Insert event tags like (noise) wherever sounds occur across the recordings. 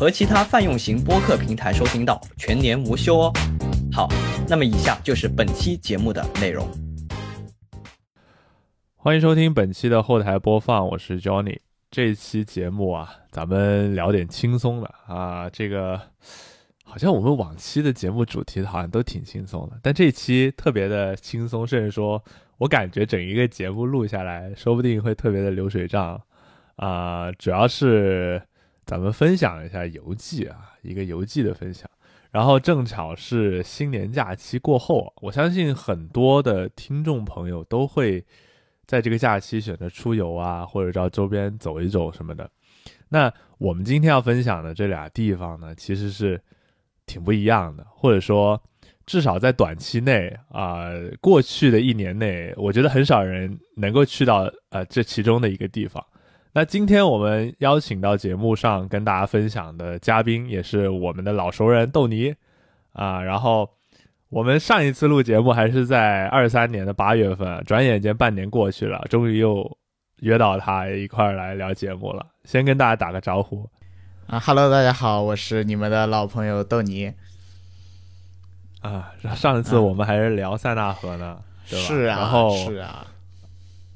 和其他泛用型播客平台收听到，全年无休哦。好，那么以下就是本期节目的内容。欢迎收听本期的后台播放，我是 Johnny。这期节目啊，咱们聊点轻松的啊，这个。好像我们往期的节目主题好像都挺轻松的，但这期特别的轻松，甚至说我感觉整一个节目录下来说不定会特别的流水账啊。主要是咱们分享一下游记啊，一个游记的分享。然后正巧是新年假期过后，我相信很多的听众朋友都会在这个假期选择出游啊，或者到周边走一走什么的。那我们今天要分享的这俩地方呢，其实是。挺不一样的，或者说，至少在短期内啊，过去的一年内，我觉得很少人能够去到呃这其中的一个地方。那今天我们邀请到节目上跟大家分享的嘉宾，也是我们的老熟人豆泥啊。然后我们上一次录节目还是在二三年的八月份，转眼间半年过去了，终于又约到他一块儿来聊节目了。先跟大家打个招呼。啊哈喽，大家好，我是你们的老朋友豆泥。啊，上一次我们还是聊塞纳河呢，对吧？是啊，然后是啊，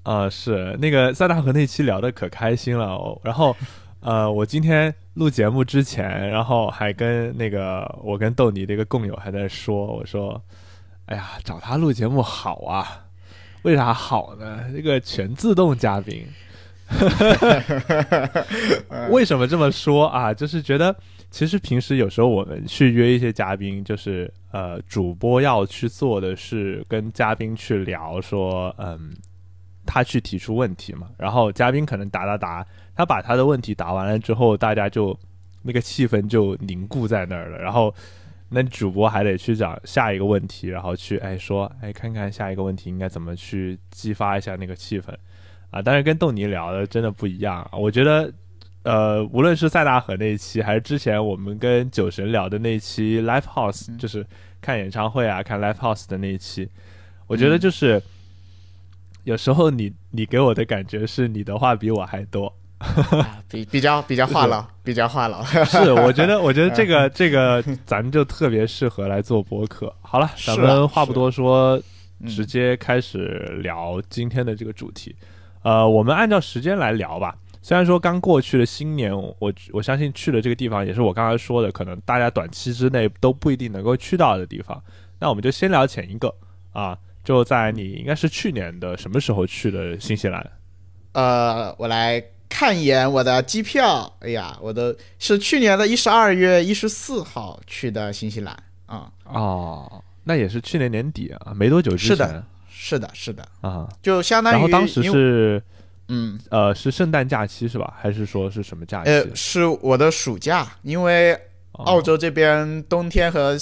啊是那个塞纳河那期聊的可开心了。然后，呃，我今天录节目之前，然后还跟那个我跟豆泥的一个共友还在说，我说，哎呀，找他录节目好啊，为啥好呢？这个全自动嘉宾。(laughs) 为什么这么说啊？就是觉得，其实平时有时候我们去约一些嘉宾，就是呃，主播要去做的是跟嘉宾去聊，说嗯，他去提出问题嘛，然后嘉宾可能答答答，他把他的问题答完了之后，大家就那个气氛就凝固在那儿了，然后那主播还得去找下一个问题，然后去哎说哎看看下一个问题应该怎么去激发一下那个气氛。啊，但是跟豆泥聊的真的不一样。我觉得，呃，无论是塞纳河那一期，还是之前我们跟酒神聊的那一期 Live House，就是看演唱会啊、看 Live House 的那一期，我觉得就是有时候你你给我的感觉是你的话比我还多，比比较比较话痨，比较话痨。是，我觉得我觉得这个这个咱就特别适合来做播客。好了，咱们话不多说，直接开始聊今天的这个主题。呃，我们按照时间来聊吧。虽然说刚过去的新年，我我相信去的这个地方也是我刚才说的，可能大家短期之内都不一定能够去到的地方。那我们就先聊前一个啊，就在你应该是去年的什么时候去的新西兰？呃，我来看一眼我的机票。哎呀，我的是去年的一十二月一十四号去的新西兰啊。哦，那也是去年年底啊，没多久之前。是的，是的啊，就相当于，然后当时是，嗯，呃，是圣诞假期是吧？还是说是什么假期？呃，是我的暑假，因为澳洲这边冬天和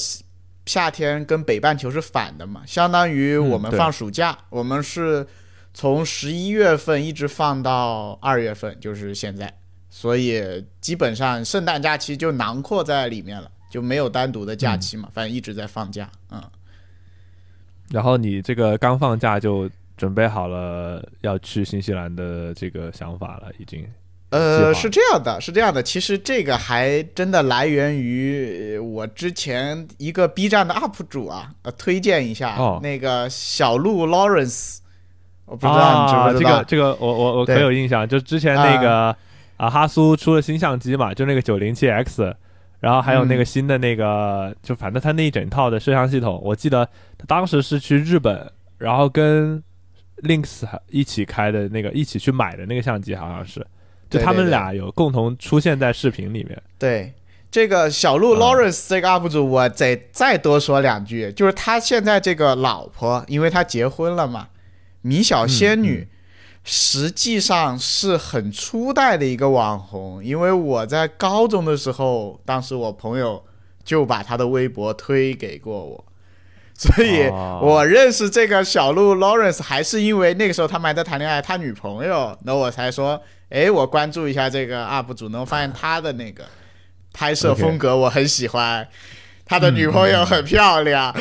夏天跟北半球是反的嘛，相当于我们放暑假，我们是从十一月份一直放到二月份，就是现在，所以基本上圣诞假期就囊括在里面了，就没有单独的假期嘛，反正一直在放假，嗯。然后你这个刚放假就准备好了要去新西兰的这个想法了，已经。呃，是这样的，是这样的。其实这个还真的来源于我之前一个 B 站的 UP 主啊，呃，推荐一下那个小鹿 Lawrence，我不知道你知不知道。这个这个我我我可有印象，就之前那个啊哈苏出了新相机嘛，就那个九零七 X。然后还有那个新的那个，就反正他那一整套的摄像系统，我记得他当时是去日本，然后跟 Links 一起开的那个，一起去买的那个相机，好像是，就他们俩有共同出现在视频里面。对，这个小鹿 Lawrence 这个 UP 主，我再再多说两句，就是他现在这个老婆，因为他结婚了嘛，米小仙女。实际上是很初代的一个网红，因为我在高中的时候，当时我朋友就把他的微博推给过我，所以我认识这个小鹿 Lawrence 还是因为那个时候他们还在谈恋爱，他女朋友，那我才说，哎，我关注一下这个 UP 主，能发现他的那个拍摄风格我很喜欢。他的女朋友很漂亮，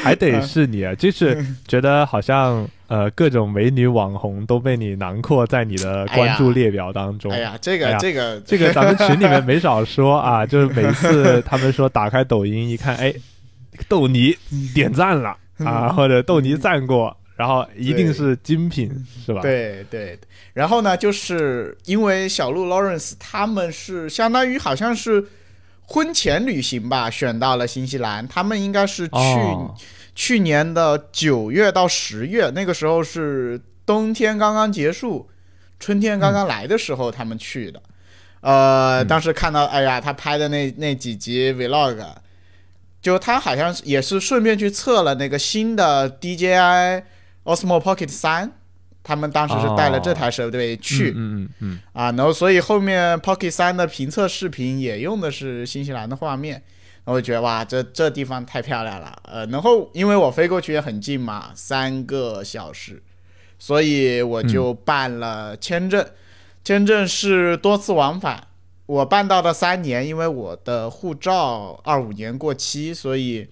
还得是你，啊，就是觉得好像呃各种美女网红都被你囊括在你的关注列表当中。哎呀，这个这个这个，咱们群里面没少说啊，就是每次 (laughs) 他们说打开抖音一看，哎，豆泥点赞了啊，或者豆泥赞过，然后一定是精品，是吧？对对对。然后呢，就是因为小鹿 Lawrence 他们是相当于好像是。婚前旅行吧，选到了新西兰。他们应该是去去年的九月到十月，那个时候是冬天刚刚结束，春天刚刚来的时候，他们去的。呃，当时看到，哎呀，他拍的那那几集 vlog，就他好像也是顺便去测了那个新的 DJI Osmo Pocket 三。他们当时是带了这台设备去，嗯嗯嗯，啊，然后所以后面 Pocket 三的评测视频也用的是新西兰的画面，我觉得哇，这这地方太漂亮了，呃，然后因为我飞过去也很近嘛，三个小时，所以我就办了签证，签证是多次往返，我办到了三年，因为我的护照二五年过期，所以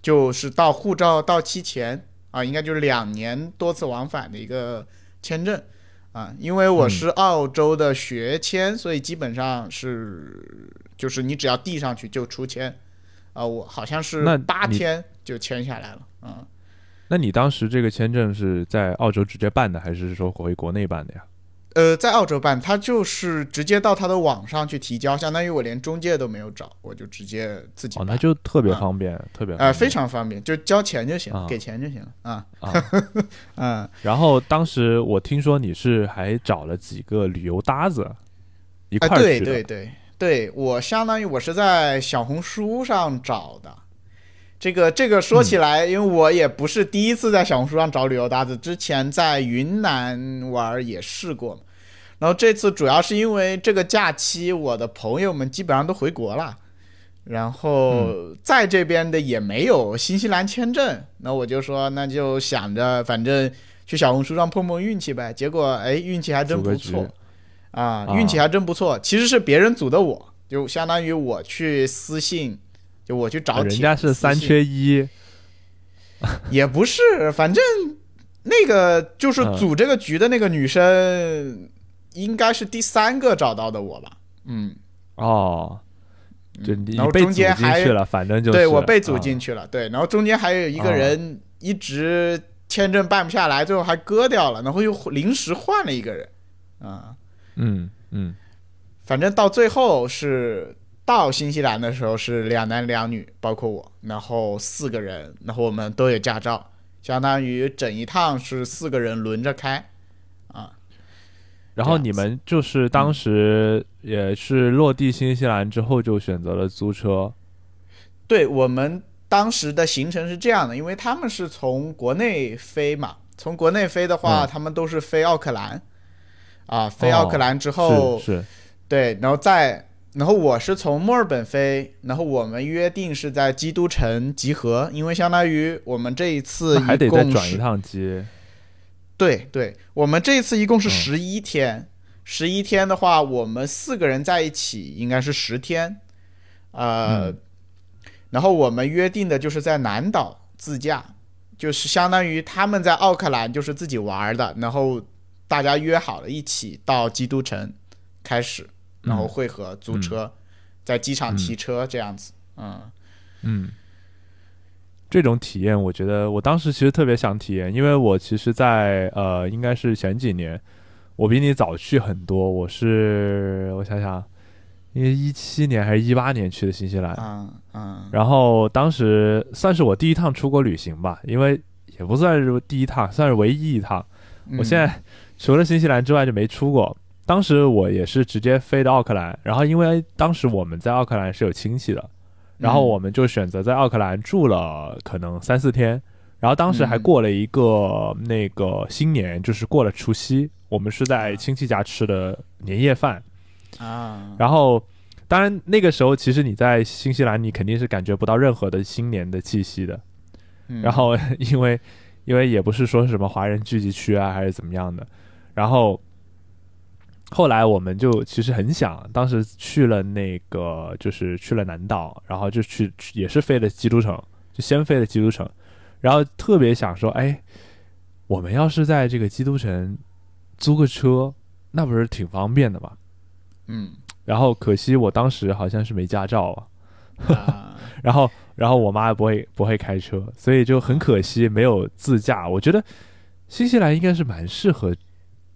就是到护照到期前。啊，应该就是两年多次往返的一个签证，啊，因为我是澳洲的学签，所以基本上是就是你只要递上去就出签，啊，我好像是八天就签下来了，嗯，那你当时这个签证是在澳洲直接办的，还是说回国内办的呀？呃，在澳洲办，他就是直接到他的网上去提交，相当于我连中介都没有找，我就直接自己。哦，那就特别方便，特别呃非常方便，就交钱就行，给钱就行了啊啊嗯。(laughs) 然后当时我听说你是还找了几个旅游搭子一块去的，对对对对，我相当于我是在小红书上找的。这个这个说起来，因为我也不是第一次在小红书上找旅游搭子，之前在云南玩也试过。然后这次主要是因为这个假期，我的朋友们基本上都回国了，然后在这边的也没有新西兰签证，那我就说那就想着反正去小红书上碰碰运气呗。结果哎，运气还真不错啊，运气还真不错。其实是别人组的，我就相当于我去私信。就我去找人家是三缺一，(laughs) 也不是，反正那个就是组这个局的那个女生，应该是第三个找到的我吧？嗯，哦，就你中间还去了，反正就对我被组进去了，对，然后中间还有一个人一直签证办不下来，最后还割掉了，然后又临时换了一个人，啊，嗯嗯，反正到最后是。到新西兰的时候是两男两女，包括我，然后四个人，然后我们都有驾照，相当于整一趟是四个人轮着开，啊。然后你们就是当时也是落地新西兰之后就选择了租车。对我们当时的行程是这样的，因为他们是从国内飞嘛，从国内飞的话，他们都是飞奥克兰，啊，飞奥克兰之后是，对，然后再。然后我是从墨尔本飞，然后我们约定是在基督城集合，因为相当于我们这一次还得再转一趟机。对对，我们这一次一共是十一天，十一天的话，我们四个人在一起应该是十天，呃，然后我们约定的就是在南岛自驾，就是相当于他们在奥克兰就是自己玩的，然后大家约好了一起到基督城开始。然后会合租车，在机场提车这样子，嗯。嗯，这种体验我觉得我当时其实特别想体验，因为我其实，在呃，应该是前几年，我比你早去很多，我是我想想，因为一七年还是一八年去的新西兰，嗯嗯，然后当时算是我第一趟出国旅行吧，因为也不算是第一趟，算是唯一一趟，我现在除了新西兰之外就没出过。当时我也是直接飞到奥克兰，然后因为当时我们在奥克兰是有亲戚的，然后我们就选择在奥克兰住了可能三四天，然后当时还过了一个那个新年，就是过了除夕，我们是在亲戚家吃的年夜饭啊，然后当然那个时候其实你在新西兰，你肯定是感觉不到任何的新年的气息的。然后因为因为也不是说什么华人聚集区啊，还是怎么样的，然后。后来我们就其实很想，当时去了那个，就是去了南岛，然后就去也是飞了基督城，就先飞了基督城，然后特别想说，哎，我们要是在这个基督城租个车，那不是挺方便的吗？嗯，然后可惜我当时好像是没驾照啊，(laughs) 然后然后我妈也不会不会开车，所以就很可惜没有自驾。我觉得新西兰应该是蛮适合。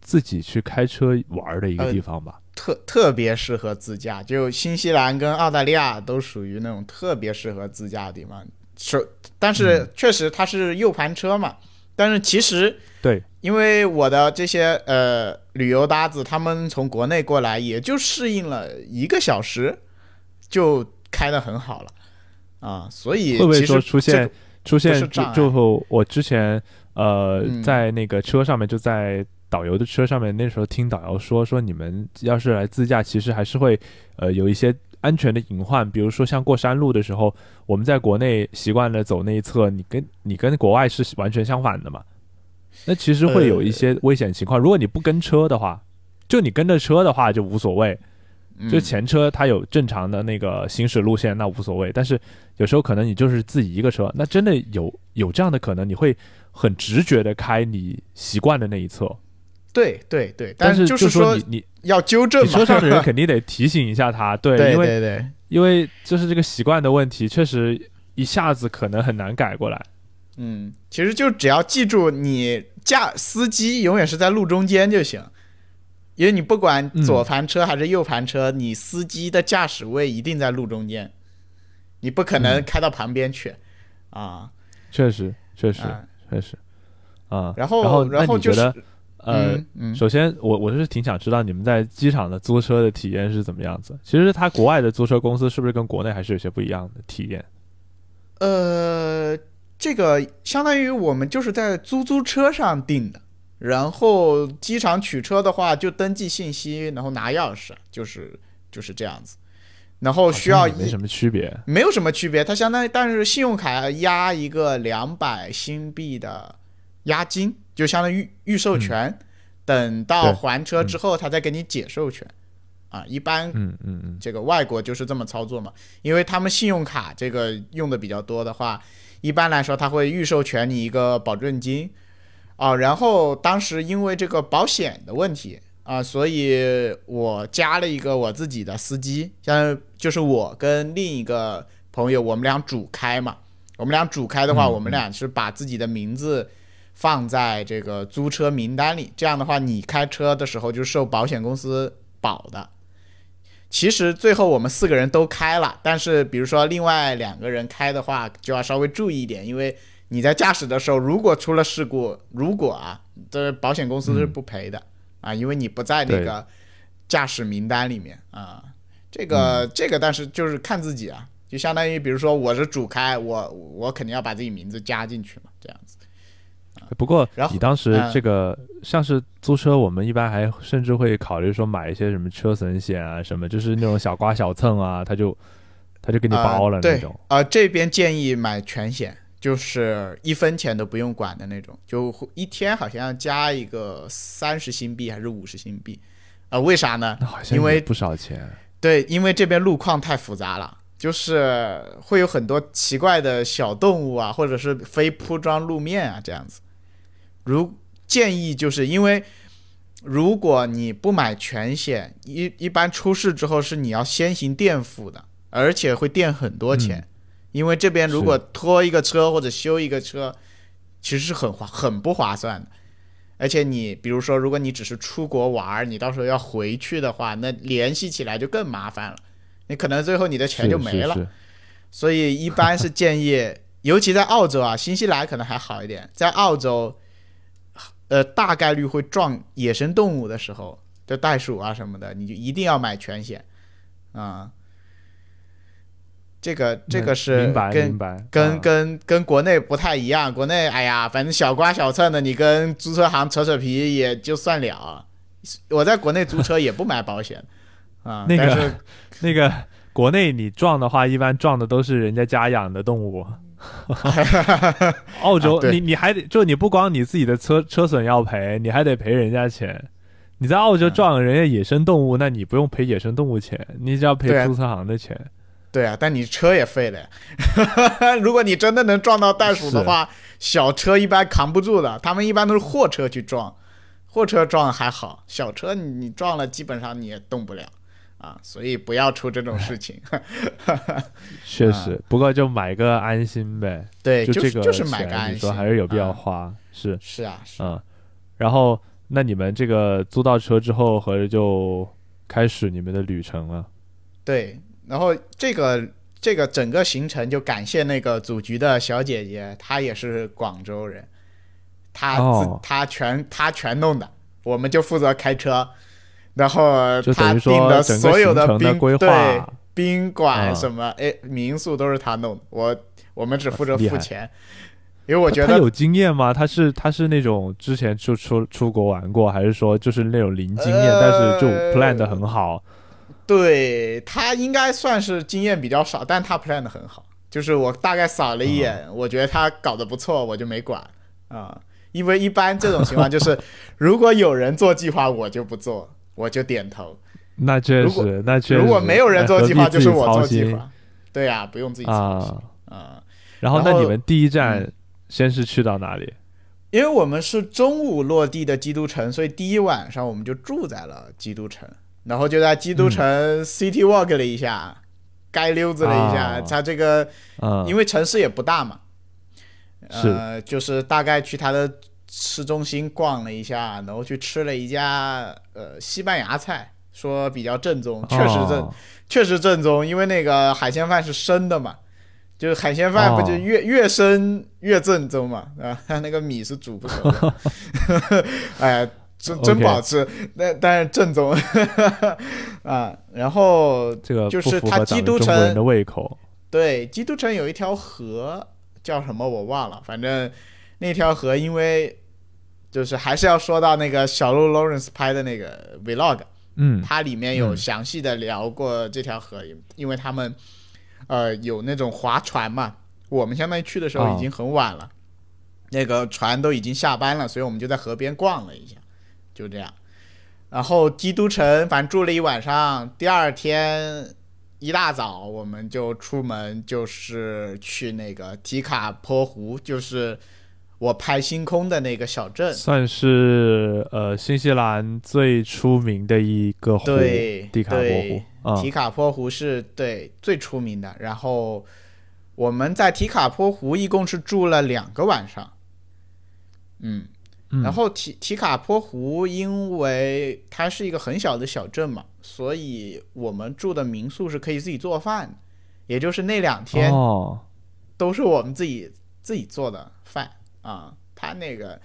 自己去开车玩的一个地方吧，特特别适合自驾。就新西兰跟澳大利亚都属于那种特别适合自驾的地方。是，但是确实它是右盘车嘛。但是其实对，因为我的这些呃旅游搭子，他们从国内过来，也就适应了一个小时，就开的很好了啊。所以会不会说出现出现就我之前呃在那个车上面就在。导游的车上面，那时候听导游说，说你们要是来自驾，其实还是会，呃，有一些安全的隐患，比如说像过山路的时候，我们在国内习惯了走那一侧，你跟你跟国外是完全相反的嘛，那其实会有一些危险情况。如果你不跟车的话，就你跟着车的话就无所谓，就前车它有正常的那个行驶路线，那无所谓。但是有时候可能你就是自己一个车，那真的有有这样的可能，你会很直觉的开你习惯的那一侧。对对对，但是就是说你你要纠正嘛，车上的人 (laughs) 肯定得提醒一下他，对，因为对对，因为就是这个习惯的问题，确实一下子可能很难改过来。嗯，其实就只要记住，你驾司机永远是在路中间就行，因为你不管左盘车还是右盘车，你司机的驾驶位一定在路中间，你不可能开到旁边去啊。确实，确实，确实啊。然后，然后，然后呃，首先我我是挺想知道你们在机场的租车的体验是怎么样子。其实它国外的租车公司是不是跟国内还是有些不一样的体验？呃，这个相当于我们就是在租租车上订的，然后机场取车的话就登记信息，然后拿钥匙，就是就是这样子。然后需要没什么区别，没有什么区别。它相当于但是信用卡压一个两百新币的押金。就相当于预授权，等到还车之后，他再给你解授权，啊，一般，嗯嗯嗯，这个外国就是这么操作嘛，因为他们信用卡这个用的比较多的话，一般来说他会预授权你一个保证金，啊，然后当时因为这个保险的问题啊，所以我加了一个我自己的司机，像就是我跟另一个朋友，我们俩主开嘛，我们俩主开的话，我们俩是把自己的名字。放在这个租车名单里，这样的话，你开车的时候就受保险公司保的。其实最后我们四个人都开了，但是比如说另外两个人开的话，就要稍微注意一点，因为你在驾驶的时候，如果出了事故，如果啊，这保险公司是不赔的啊，因为你不在那个驾驶名单里面啊。这个这个，但是就是看自己啊，就相当于比如说我是主开，我我肯定要把自己名字加进去嘛，这样子。不过，你当时这个像是租车，我们一般还甚至会考虑说买一些什么车损险啊，什么就是那种小刮小蹭啊，他就他就给你包了那种。啊，这边建议买全险，就是一分钱都不用管的那种，就一天好像加一个三十新币还是五十新币，啊，为啥呢？因为不少钱。对，因为这边路况太复杂了，就是会有很多奇怪的小动物啊，或者是非铺装路面啊，这样子。如建议就是因为，如果你不买全险，一一般出事之后是你要先行垫付的，而且会垫很多钱，因为这边如果拖一个车或者修一个车，其实是很划很不划算的。而且你比如说，如果你只是出国玩，你到时候要回去的话，那联系起来就更麻烦了，你可能最后你的钱就没了。所以一般是建议，尤其在澳洲啊，新西兰可能还好一点，在澳洲。呃，大概率会撞野生动物的时候，就袋鼠啊什么的，你就一定要买全险啊。这个这个是跟跟跟跟国内不太一样，国内哎呀，反正小刮小蹭的，你跟租车行扯扯皮也就算了。我在国内租车也不买保险啊。(laughs) 那个那个国内你撞的话，一般撞的都是人家家养的动物。(laughs) 澳洲，啊你你还得就你不光你自己的车车损要赔，你还得赔人家钱。你在澳洲嗯撞人家野生动物，那你不用赔野生动物钱，你只要赔对啊注册行的钱。对啊，但你车也废了呀。(laughs) 如果你真的能撞到袋鼠的话，小车一般扛不住的，他们一般都是货车去撞，货车撞还好，小车你你撞了基本上你也动不了啊，所以不要出这种事情。(laughs) 确实，不过就买个安心呗。啊对，就这个就是买个安心，说还是有必要啊花。是，是啊，是嗯。然后，那你们这个租到车之后，合着就开始你们的旅程了。对。然后这个这个整个行程就感谢那个组局的小姐姐，她也是广州人，她自、哦她全她全弄的，我们就负责开车，然后就她等于说订的所有的宾规对划，宾馆啊什么哎民宿都是他弄的，我我们只负责付钱，因为我觉得他他有经验吗？他是他是那种之前就出出国玩过，还是说就是那种零经验，呃但是就 plan 的很好？对他应该算是经验比较少，但他 plan 的很好。就是我大概扫了一眼，我觉得他搞得不错，我就没管啊、因为一般这种情况就是，(laughs) 如果有人做计划，我就不做，我就点头；那确实，那确实。如果没有人做计划，就是我做计划。对呀、不用自己操心啊。啊、然后，那你们第一站嗯先是去到哪里？因为我们是中午落地的基督城，所以第一晚上我们就住在了基督城，然后就在基督城 city walk 了一下，街溜子了一下。啊它这个嗯，因为城市也不大嘛，是呃，就是大概去它的市中心逛了一下，然后去吃了一家呃西班牙菜，说比较正宗，确实正、哦确实正宗，因为那个海鲜饭是生的嘛，就是海鲜饭不就哦。越、越生越正宗嘛，啊，它那个米是煮不熟的，(laughs) 哎，真真不好吃，但但是正宗。(laughs) 啊，然后这个就是它基督城的胃口。对，基督城有一条河，叫什么我忘了，反正那条河因为就是还是要说到那个小鹿 Lawrence 拍的那个 vlog，嗯，它里面有嗯。详细的聊过这条河，因为他们呃有那种划船嘛，我们相当于去的时候已经很晚了，那个船都已经下班了，所以我们就在河边逛了一下，就这样。然后基督城反正住了一晚上，第二天一大早我们就出门，就是去那个提卡坡湖，就是我拍星空的那个小镇。算是呃新西兰最出名的一个湖，对，迪卡波湖啊。提卡坡湖是对最出名的。然后我们在提卡坡湖一共是住了两个晚上，嗯，嗯。然后提提卡坡湖因为它是一个很小的小镇嘛，所以我们住的民宿是可以自己做饭，也就是那两天哦，都是我们自己自己做的饭啊。他那个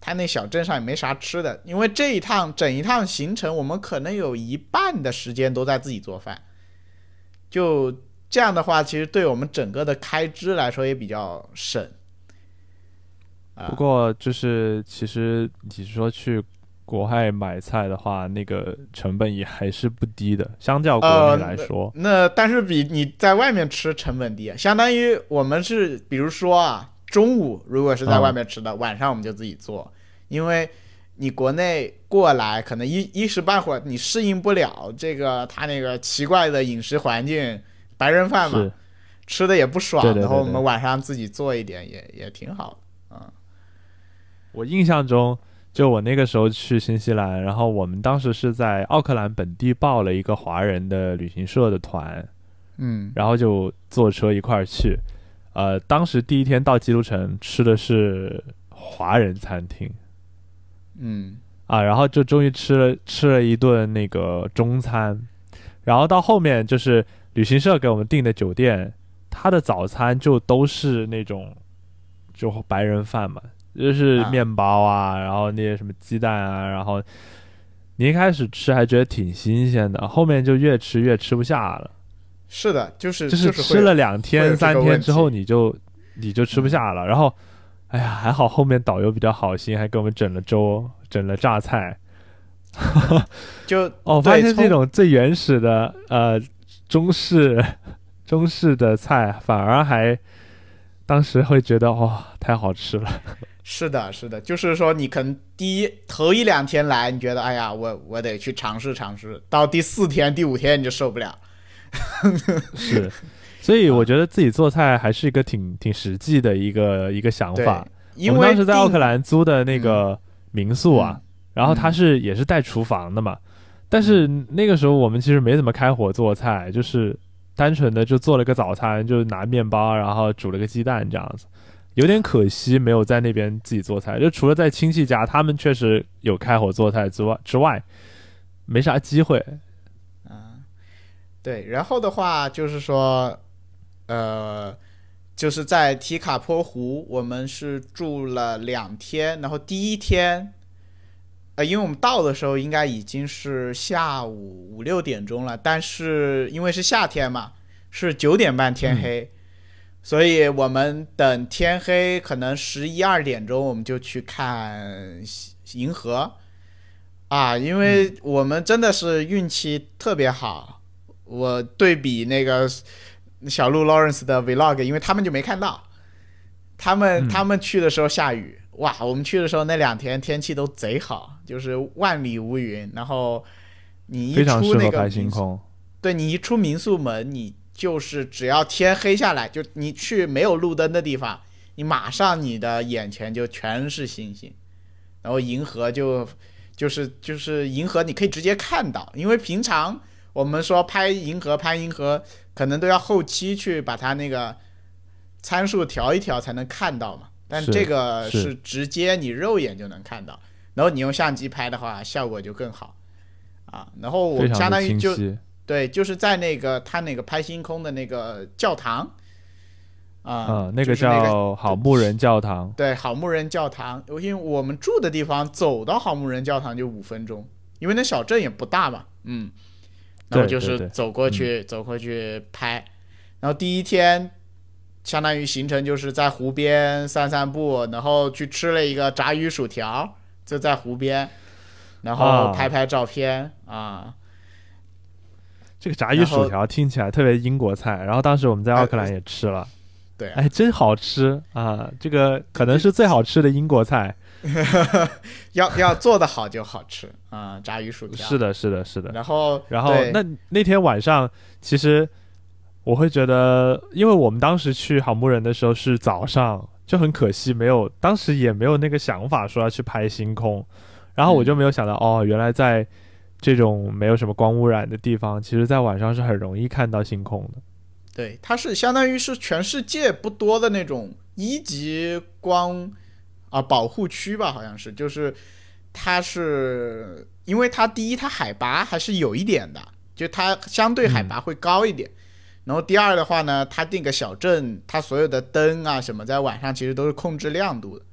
他那小镇上也没啥吃的，因为这一趟整一趟行程，我们可能有一半的时间都在自己做饭。就这样的话，其实对我们整个的开支来说也比较省。啊不过就是其实你说去国外买菜的话，那个成本也还是不低的，相较国呃内来说，那但是比你在外面吃成本低啊，相当于我们是，比如说啊，中午如果是在外面吃的，晚上我们就自己做，因为你国内过来可能一一时半会儿你适应不了这个他那个奇怪的饮食环境，白人饭嘛，吃的也不爽，然后我们晚上自己做一点也也挺好的啊。我印象中，就我那个时候去新西兰，然后我们当时是在奥克兰本地报了一个华人的旅行社的团，嗯。然后就坐车一块儿去。呃，当时第一天到基督城吃的是华人餐厅。嗯。啊，然后就终于吃了吃了一顿那个中餐，然后到后面就是旅行社给我们订的酒店，它的早餐就都是那种就白人饭嘛，就是啊。面包啊，然后那些什么鸡蛋啊，然后你一开始吃还觉得挺新鲜的，后面就越吃越吃不下了。是的，就是就是吃了两天三天之后，你就你就吃不下了。然后，哎呀，还好后面导游比较好心，还给我们整了粥，整了榨菜。(laughs) 就哦，发现这种最原始的呃中式中式的菜，反而还当时会觉得哇、太好吃了。(laughs) 是的，是的，就是说你可能第一头一两天来，你觉得哎呀，我我得去尝试尝试，到第四天、第五天你就受不了。(laughs) 是，所以我觉得自己做菜还是一个挺挺实际的一个一个想法。，因为我们当时在奥克，兰租的那个民宿啊，然后它是也是带厨房的嘛，但是那个时候我们其实没怎么开火做菜，就是单纯的就做了个早餐，就拿面包，然后煮了个鸡蛋这样子。有点可惜，没有在那边自己做菜。就除了在亲戚家，他们确实有开火做菜之外之外，没啥机会。嗯，对，然后的话就是说，呃，就是在提卡坡湖，我们是住了两天，然后第一天，呃，因为我们到的时候应该已经是下午五六点钟了，但是因为是夏天嘛，是九点半天黑，所以我们等天黑，可能十一二点钟我们就去看银河。啊，因为我们真的是运气特别好。我对比那个小鹿 Lawrence 的 Vlog，因为他们就没看到，他们、嗯他们去的时候下雨，哇，我们去的时候那两天天气都贼好，就是万里无云。然后你一出那个。对你一出民宿门，你就是只要天黑下来，就你去没有路灯的地方，你马上你的眼前就全是星星，然后银河就就是就是银河，你可以直接看到，因为平常我们说拍银河拍银河，可能都要后期去把它那个参数调一调才能看到嘛，但是这个是是。直接你肉眼就能看到，然后你用相机拍的话，效果就更好。啊，然后我相当于就。对，就是在那个他那个拍星空的那个教堂，啊、那个叫好牧人教堂。对好牧人教堂，因为我们住的地方走到好牧人教堂就五分钟，因为那小镇也不大嘛，嗯，然后就是走过去，走过去拍，然后第一天相当于行程就是在湖边散散步，然后去吃了一个炸鱼薯条，就在湖边，然后啊。拍拍照片啊。这个炸鱼薯条听起来特别英国菜，然后当时我们在奥克兰也吃了，对。啊哎，真好吃啊！这个可能是最好吃的英国菜。(laughs) 要要做的好就好吃啊、炸鱼薯条是的，是的，是的。然后然后那那天晚上，其实我会觉得，因为我们当时去好牧人的时候是早上，就很可惜没有，当时也没有那个想法说要去拍星空，然后我就没有想到，哦，原来在这种没有什么光污染的地方，其实在晚上是很容易看到星空的。对，它是相当于是全世界不多的那种一级光啊保护区吧，好像是，就是它是因为它第一它海拔还是有一点的，就它相对海拔会高一点。然后第二的话呢，它定个小镇，它所有的灯啊什么，在晚上其实都是控制亮度的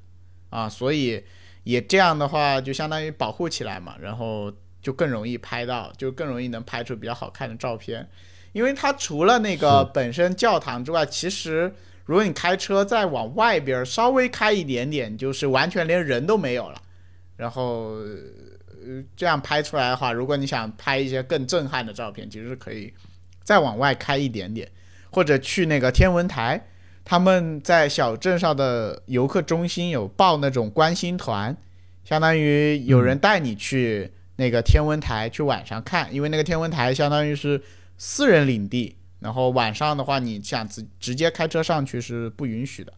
啊，所以也这样的话，就相当于保护起来嘛，然后就更容易拍到，就更容易能拍出比较好看的照片。因为它除了那个本身教堂之外，其实如果你开车再往外边稍微开一点点，就是完全连人都没有了。然后，呃，这样拍出来的话，如果你想拍一些更震撼的照片，其实是可以再往外开一点点，或者去那个天文台，他们在小镇上的游客中心有报那种观星团，相当于有人带你去那个天文台去晚上看，因为那个天文台相当于是私人领地，然后晚上的话，你想直直接开车上去是不允许的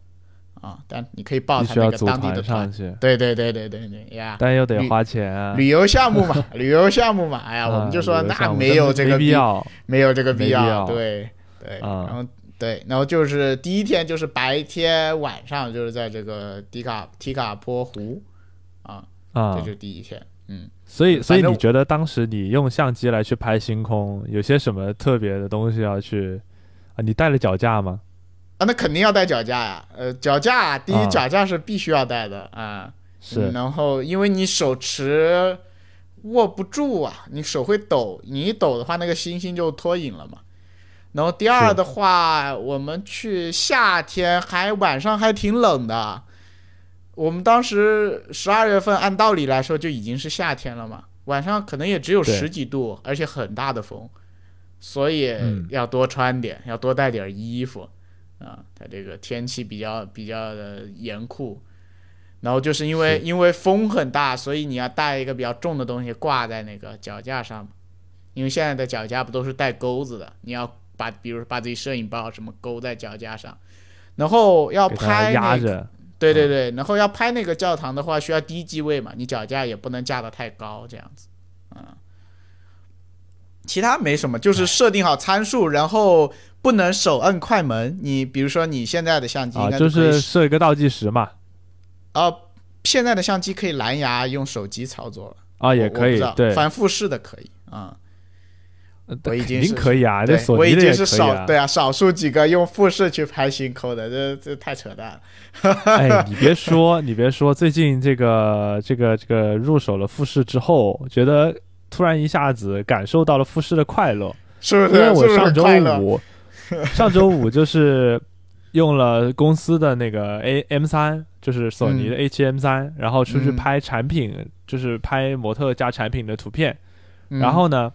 啊，但你可以报他那个当地的团。团，对对对对对对呀，但又得旅花钱啊。旅游项目嘛，旅游项目嘛，哎呀，我们就说那没有这个没必要。没有这个必要对对，啊然后对，然后就是第一天就是白天晚上就是在这个迪卡提卡坡湖啊，啊这就是第一天，嗯，所以，所以你觉得当时你用相机来去拍星空，有些什么特别的东西要去啊？你带了脚架吗？啊，那肯定要带脚架呀，呃，脚架第一啊脚架是必须要带的啊，是嗯然后因为你手持握不住啊，你手会抖，你一抖的话，那个星星就脱影了嘛。然后第二的话，我们去夏天还晚上还挺冷的，我们当时十二月份按道理来说就已经是夏天了嘛，晚上可能也只有十几度，而且很大的风，所以要多穿点，要多带点衣服啊。它这个天气比较比较的严酷，然后就是因为因为风很大，所以你要带一个比较重的东西挂在那个脚架上，因为现在的脚架不都是带钩子的，你要把比如把自己摄影包什么勾在脚架上，然后要拍压着。对对对，然后要拍那个教堂的话，需要低机位嘛，你脚架也不能架得太高，这样子，嗯，其他没什么，就是设定好参数，然后不能手摁快门。你比如说你现在的相机，啊，就是设一个倒计时嘛。啊，现在的相机可以蓝牙用手机操作了。啊，也可以，对，反复试的可以，啊。我已经是可以啊，这我已经是少对啊，少数几个用富士去拍星空的，这这太扯淡了。哎，(laughs) 你别说，你别说，最近这个这个这个入手了富士之后，觉得突然一下子感受到了富士的快乐，是不是？因为我上周五，(laughs) 上周五就是用了公司的那个 A M 三，就是索尼的 A 七 M 三，然后出去拍产品，就是拍模特加产品的图片，然后呢。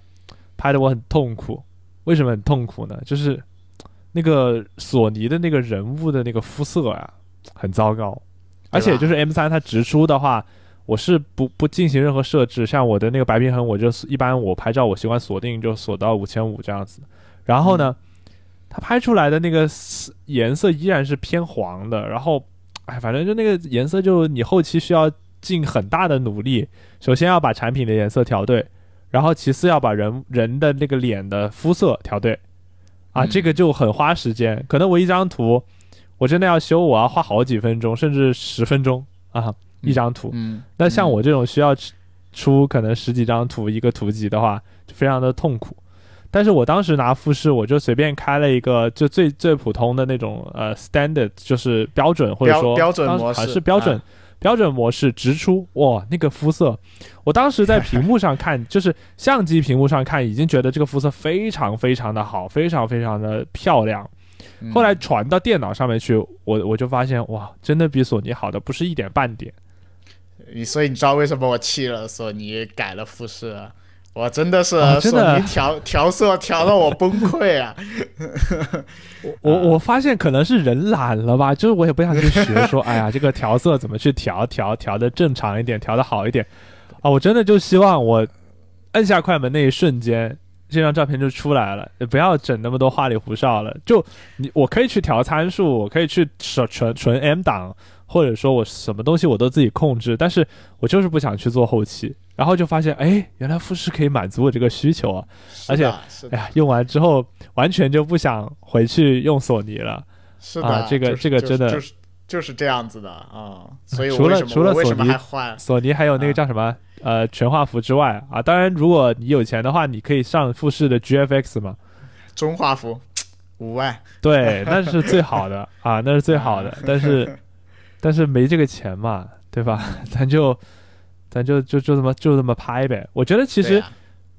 拍的我很痛苦，为什么很痛苦呢？就是那个索尼的那个人物的那个肤色啊，很糟糕，而且就是 M 三它直出的话，我是不不进行任何设置，像我的那个白平衡，我就一般我拍照我习惯锁定就锁到五千五这样子，然后呢，它拍出来的那个颜色依然是偏黄的，然后哎，反正就那个颜色就你后期需要尽很大的努力，首先要把产品的颜色调对。然后其次要把人人的那个脸的肤色调对，啊，这个就很花时间。可能我一张图，我真的要修，我要花好几分钟，甚至十分钟啊，一张图。嗯。那像我这种需要出可能十几张图一个图集的话，就非常的痛苦。但是我当时拿复试，我就随便开了一个就最最普通的那种呃 standard，就是标准或者说标准模式，还是标准。标准模式直出哇，那个肤色，我当时在屏幕上看，(laughs) 就是相机屏幕上看，已经觉得这个肤色非常非常的好，非常非常的漂亮。后来传到电脑上面去，我我就发现哇，真的比索尼好的不是一点半点。你所以你知道为什么我弃了索尼，改了富士？我真的是真的调调色调到我崩溃啊！(laughs) 我我我发现可能是人懒了吧，就是我也不想去学，说哎呀，(laughs) 这个调色怎么去调调调的正常一点，调的好一点啊！我真的就希望我摁下快门那一瞬间，这张照片就出来了，不要整那么多花里胡哨了。就你我可以去调参数，我可以去纯纯纯 M 档。或者说我什么东西我都自己控制，但是我就是不想去做后期，然后就发现，哎，原来富士可以满足我这个需求啊！而且，哎呀，用完之后完全就不想回去用索尼了。是的，这个这个真的就是就是这样子的啊。所以除了除了索尼，索尼还有那个叫什么呃全画幅之外啊，当然如果你有钱的话，你可以上富士的 GFX 嘛，中画幅五万，对，那是最好的啊，那是最好的，(laughs) 但是。但是没这个钱嘛，对吧？(laughs) 咱就，咱就就就这么就这么拍呗。我觉得其实，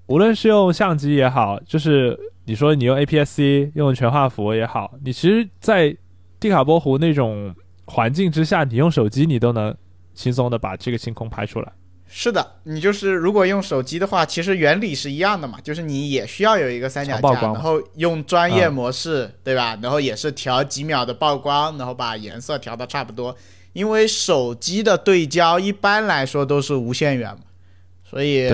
无论是用相机也好，就是你说你用 APS-C 用全画幅也好，你其实，在蒂卡波湖那种环境之下，你用手机你都能轻松的把这个星空拍出来。是的，你就是如果用手机的话，其实原理是一样的嘛，就是你也需要有一个三脚架，然后用专业模式，对吧？然后也是调几秒的曝光，然后把颜色调到差不多。因为手机的对焦一般来说都是无限远嘛，所以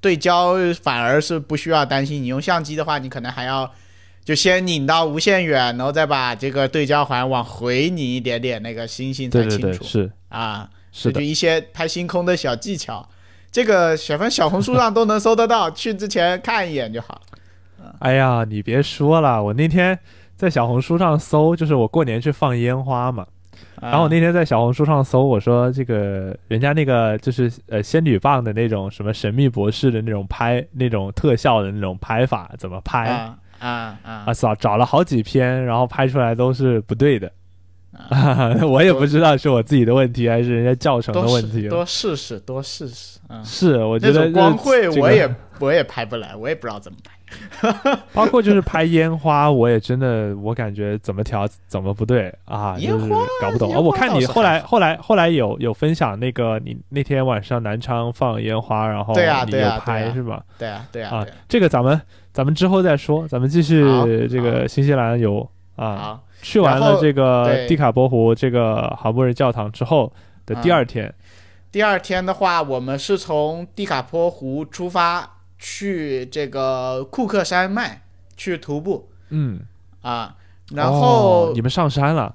对焦反而是不需要担心。你用相机的话，你可能还要就先拧到无限远，然后再把这个对焦环往回拧一点点，那个星星才清楚。是啊。是就一些拍星空的小技巧，这个小分小红书上都能搜得到，去之前看一眼就好。哎呀，你别说了，我那天在小红书上搜，就是我过年去放烟花嘛，然后我那天在小红书上搜，我说这个人家那个就是呃仙女棒的那种什么神秘博士的那种拍那种特效的那种拍法怎么拍啊啊啊！啊，找了好几篇，然后拍出来都是不对的。啊，(laughs) 我也不知道是我自己的问题还是人家教程的问题。多试试，多试试。是，我觉得光会我也我也拍不来，我也不知道怎么拍。(laughs) 包括就是拍烟花，我也真的我感觉怎么调怎么不对啊，就是搞不懂。啊我看你后来后来后来有有分享那个你那天晚上南昌放烟花，然后对啊对你有啊对啊拍是吧？对啊，对啊，啊这个咱们咱们之后再说，咱们继续这个新西兰游啊。好。去完了这个蒂卡波湖这个好牧人教堂之后的第啊二天，第二天的话，我们是从蒂卡波湖出发去这个库克山脉去徒步嗯，啊，然后、哦你们上山了，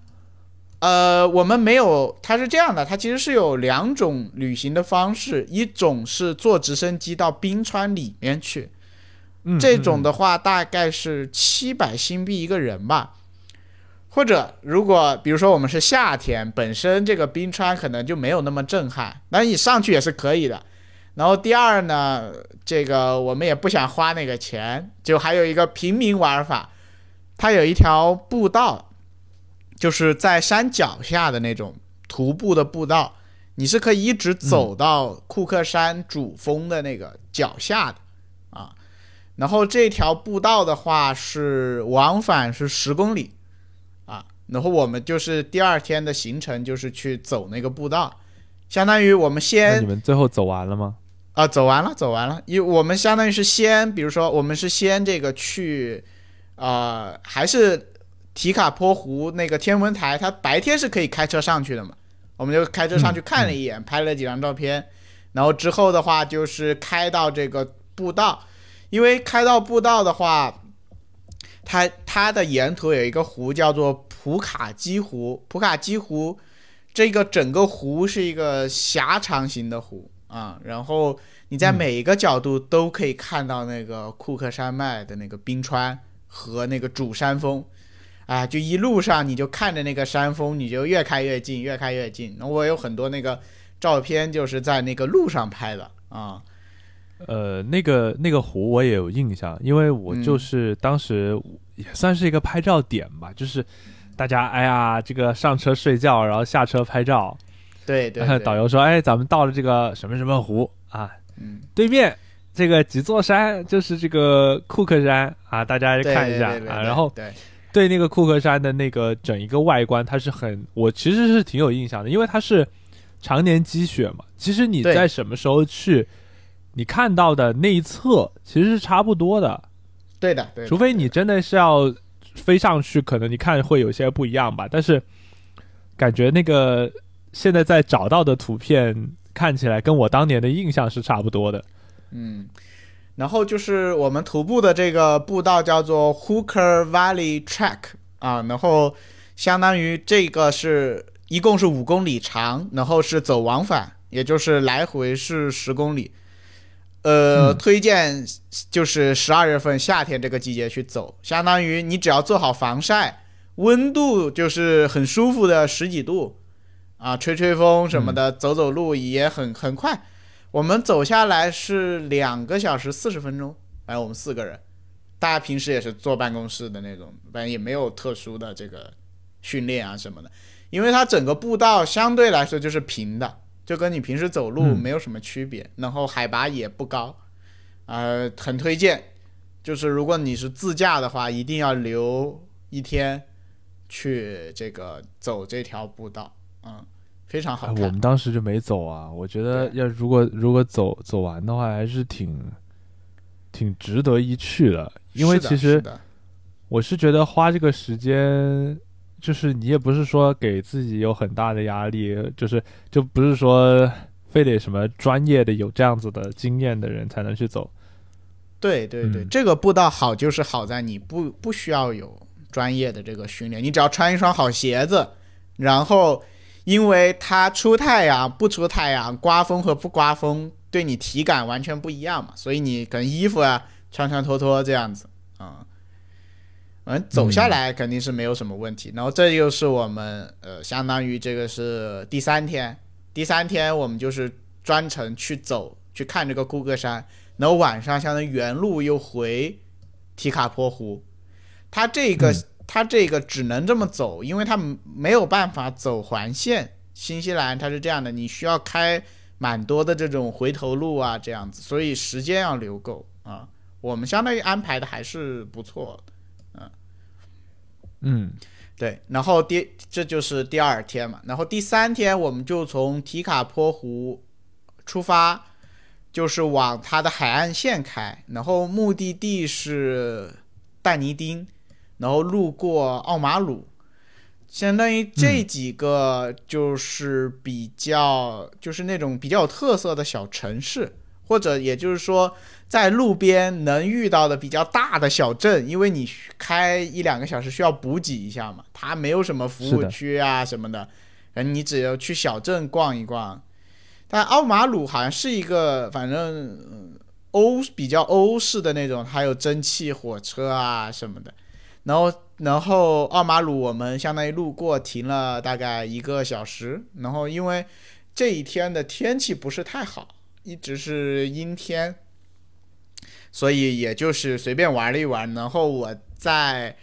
呃，我们没有，它是这样的，它其实是有两种旅行的方式，一种是坐直升机到冰川里面去，嗯，这种嗯的话大概是七百新币一个人吧。或者，如果比如说我们是夏天，本身这个冰川可能就没有那么震撼，那你上去也是可以的。然后第二呢，这个我们也不想花那个钱，就还有一个平民玩法，它有一条步道，就是在山脚下的那种徒步的步道，你是可以一直走到库克山主峰的那个脚下的啊。然后这条步道的话是往返是十公里啊，然后我们就是第二天的行程就是去走那个步道，相当于我们先你们最后走完了吗？啊，走完了，走完了。因为我们相当于是先，比如说我们是先这个去，呃，还是提卡坡湖那个天文台，它白天是可以开车上去的嘛，我们就开车上去看了一眼，拍了几张照片，然后之后的话就是开到这个步道，因为开到步道的话，它它的沿途有一个湖叫做普卡基湖，普卡基湖这个整个湖是一个狭长型的湖啊，然后你在嗯。每一个角度都可以看到那个库克山脉的那个冰川和那个主山峰，啊，就一路上你就看着那个山峰，你就越开越近，越开越近。那我有很多那个照片就是在那个路上拍的啊，呃，那个那个湖我也有印象，因为我就嗯是当时也算是一个拍照点吧，就是大家哎呀，这个上车睡觉，然后下车拍照，对对 (laughs) 对，导游说，哎，咱们到了这个什么什么湖啊，嗯，对面这个几座山就是这个库克山啊，大家看一下啊，然后对对那个库克山的那个整一个外观，它是很，我其实是挺有印象的，因为它是常年积雪嘛。其实你在什么时候去，你看到的那一侧其实是差不多的，对的对的，除非你真的是要飞上去，可能你看会有些不一样吧。但是感觉那个现在在找到的图片看起来跟我当年的印象是差不多的。嗯，然后就是我们徒步的这个步道叫做 Hooker Valley Track 啊，然后相当于这个是一共是五公里长，然后是走往返，也就是来回是十公里。呃，嗯推荐就是十二月份夏天这个季节去走，相当于你只要做好防晒，温度就是很舒服的十几度，啊，吹吹风什么的，走走路也很很快。我们走下来是两个小时四十分钟，反正我们四个人，大家平时也是坐办公室的那种，反正也没有特殊的这个训练啊什么的，因为它整个步道相对来说就是平的，就跟你平时走路嗯没有什么区别，然后海拔也不高，呃，很推荐。就是如果你是自驾的话，一定要留一天去这个走这条步道，嗯，非常好哎，我们当时就没走啊。我觉得要如果如果走走完的话，还是挺挺值得一去的。因为其实我是觉得花这个时间，就是你也不是说给自己有很大的压力，就是就不是说非得什么专业的有这样子的经验的人才能去走。对对对，嗯这个步道好就是好在你不不需要有专业的这个训练，你只要穿一双好鞋子，然后因为它出太阳不出太阳，刮风和不刮风，对你体感完全不一样嘛，所以你可能衣服啊穿穿脱脱这样子啊。嗯，走下来肯定是没有什么问题。然后这就是我们呃，相当于这个是第三天，第三天我们就是专程去走去看这个库克山，然后晚上相当于原路又回提卡坡湖。它这个、它这个只能这么走，因为它没有办法走环线。新西兰它是这样的，你需要开蛮多的这种回头路啊，这样子，所以时间要留够啊。我们相当于安排的还是不错嗯嗯，对。然后第这就是第二天嘛，然后第三天我们就从提卡坡湖出发，就是往它的海岸线开，然后目的地是但尼丁，然后路过奥马鲁。相当于这几个就是比较，就是那种比较有特色的小城市，或者也就是说，在路边能遇到的比较大的小镇，因为你开一两个小时需要补给一下嘛，它没有什么服务区啊什么的，你只要去小镇逛一逛。但奥马鲁好像是一个，反正欧比较欧式的那种，还有蒸汽火车啊什么的。然后，然后奥马鲁我们相当于路过，停了大概一个小时。然后因为这一天的天气不是太好，一直是阴天，所以也就是随便玩了一玩。然后我在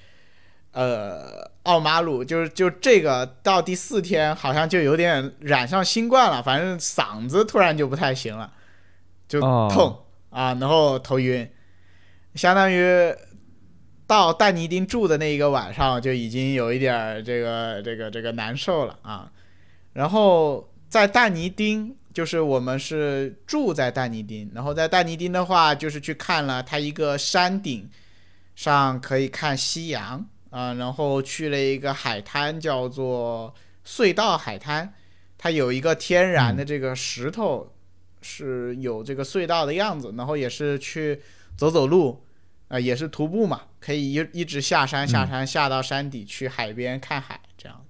呃奥马鲁，就是就这个到第四天，好像就有点染上新冠了，反正嗓子突然就不太行了，就痛啊，然后头晕，相当于。到但尼丁住的那一个晚上就已经有一点这个这个这个难受了啊，然后在但尼丁就是我们是住在但尼丁，然后在但尼丁的话就是去看了它一个山顶上可以看夕阳啊，然后去了一个海滩叫做隧道海滩，它有一个天然的这个石头是有这个隧道的样子，然后也是去走走路。啊，也是徒步嘛，可以一一直下山，下山下到山底去海边看海，这样，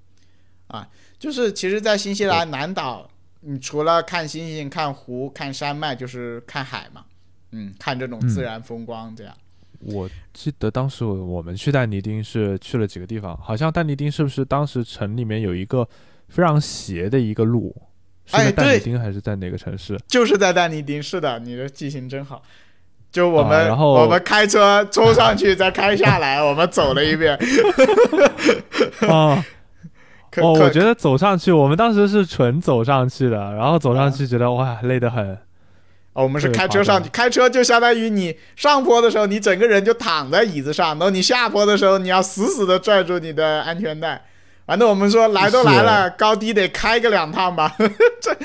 啊，就是其实，在新西兰南岛，你除了看星星、看湖、看山脉，就是看海嘛，嗯，看这种自然风光，这样。我记得当时我们去但尼丁是去了几个地方，好像但尼丁是不是当时城里面有一个非常斜的一个路？是在但尼丁还是在哪个城市？就是在但尼丁，是的，你的记性真好。就我们，我们开车冲上去，再开下来，(laughs) 我们走了一遍。(laughs) 啊，哦，我觉得走上去，我们当时是纯走上去的，然后走上去觉得哇，累得很。哦，我们是开车上去，开车就相当于你上坡的时候，你整个人就躺在椅子上，然后你下坡的时候，你要死死的拽住你的安全带。反正我们说来都来了，(laughs) 高低得开个两趟吧。这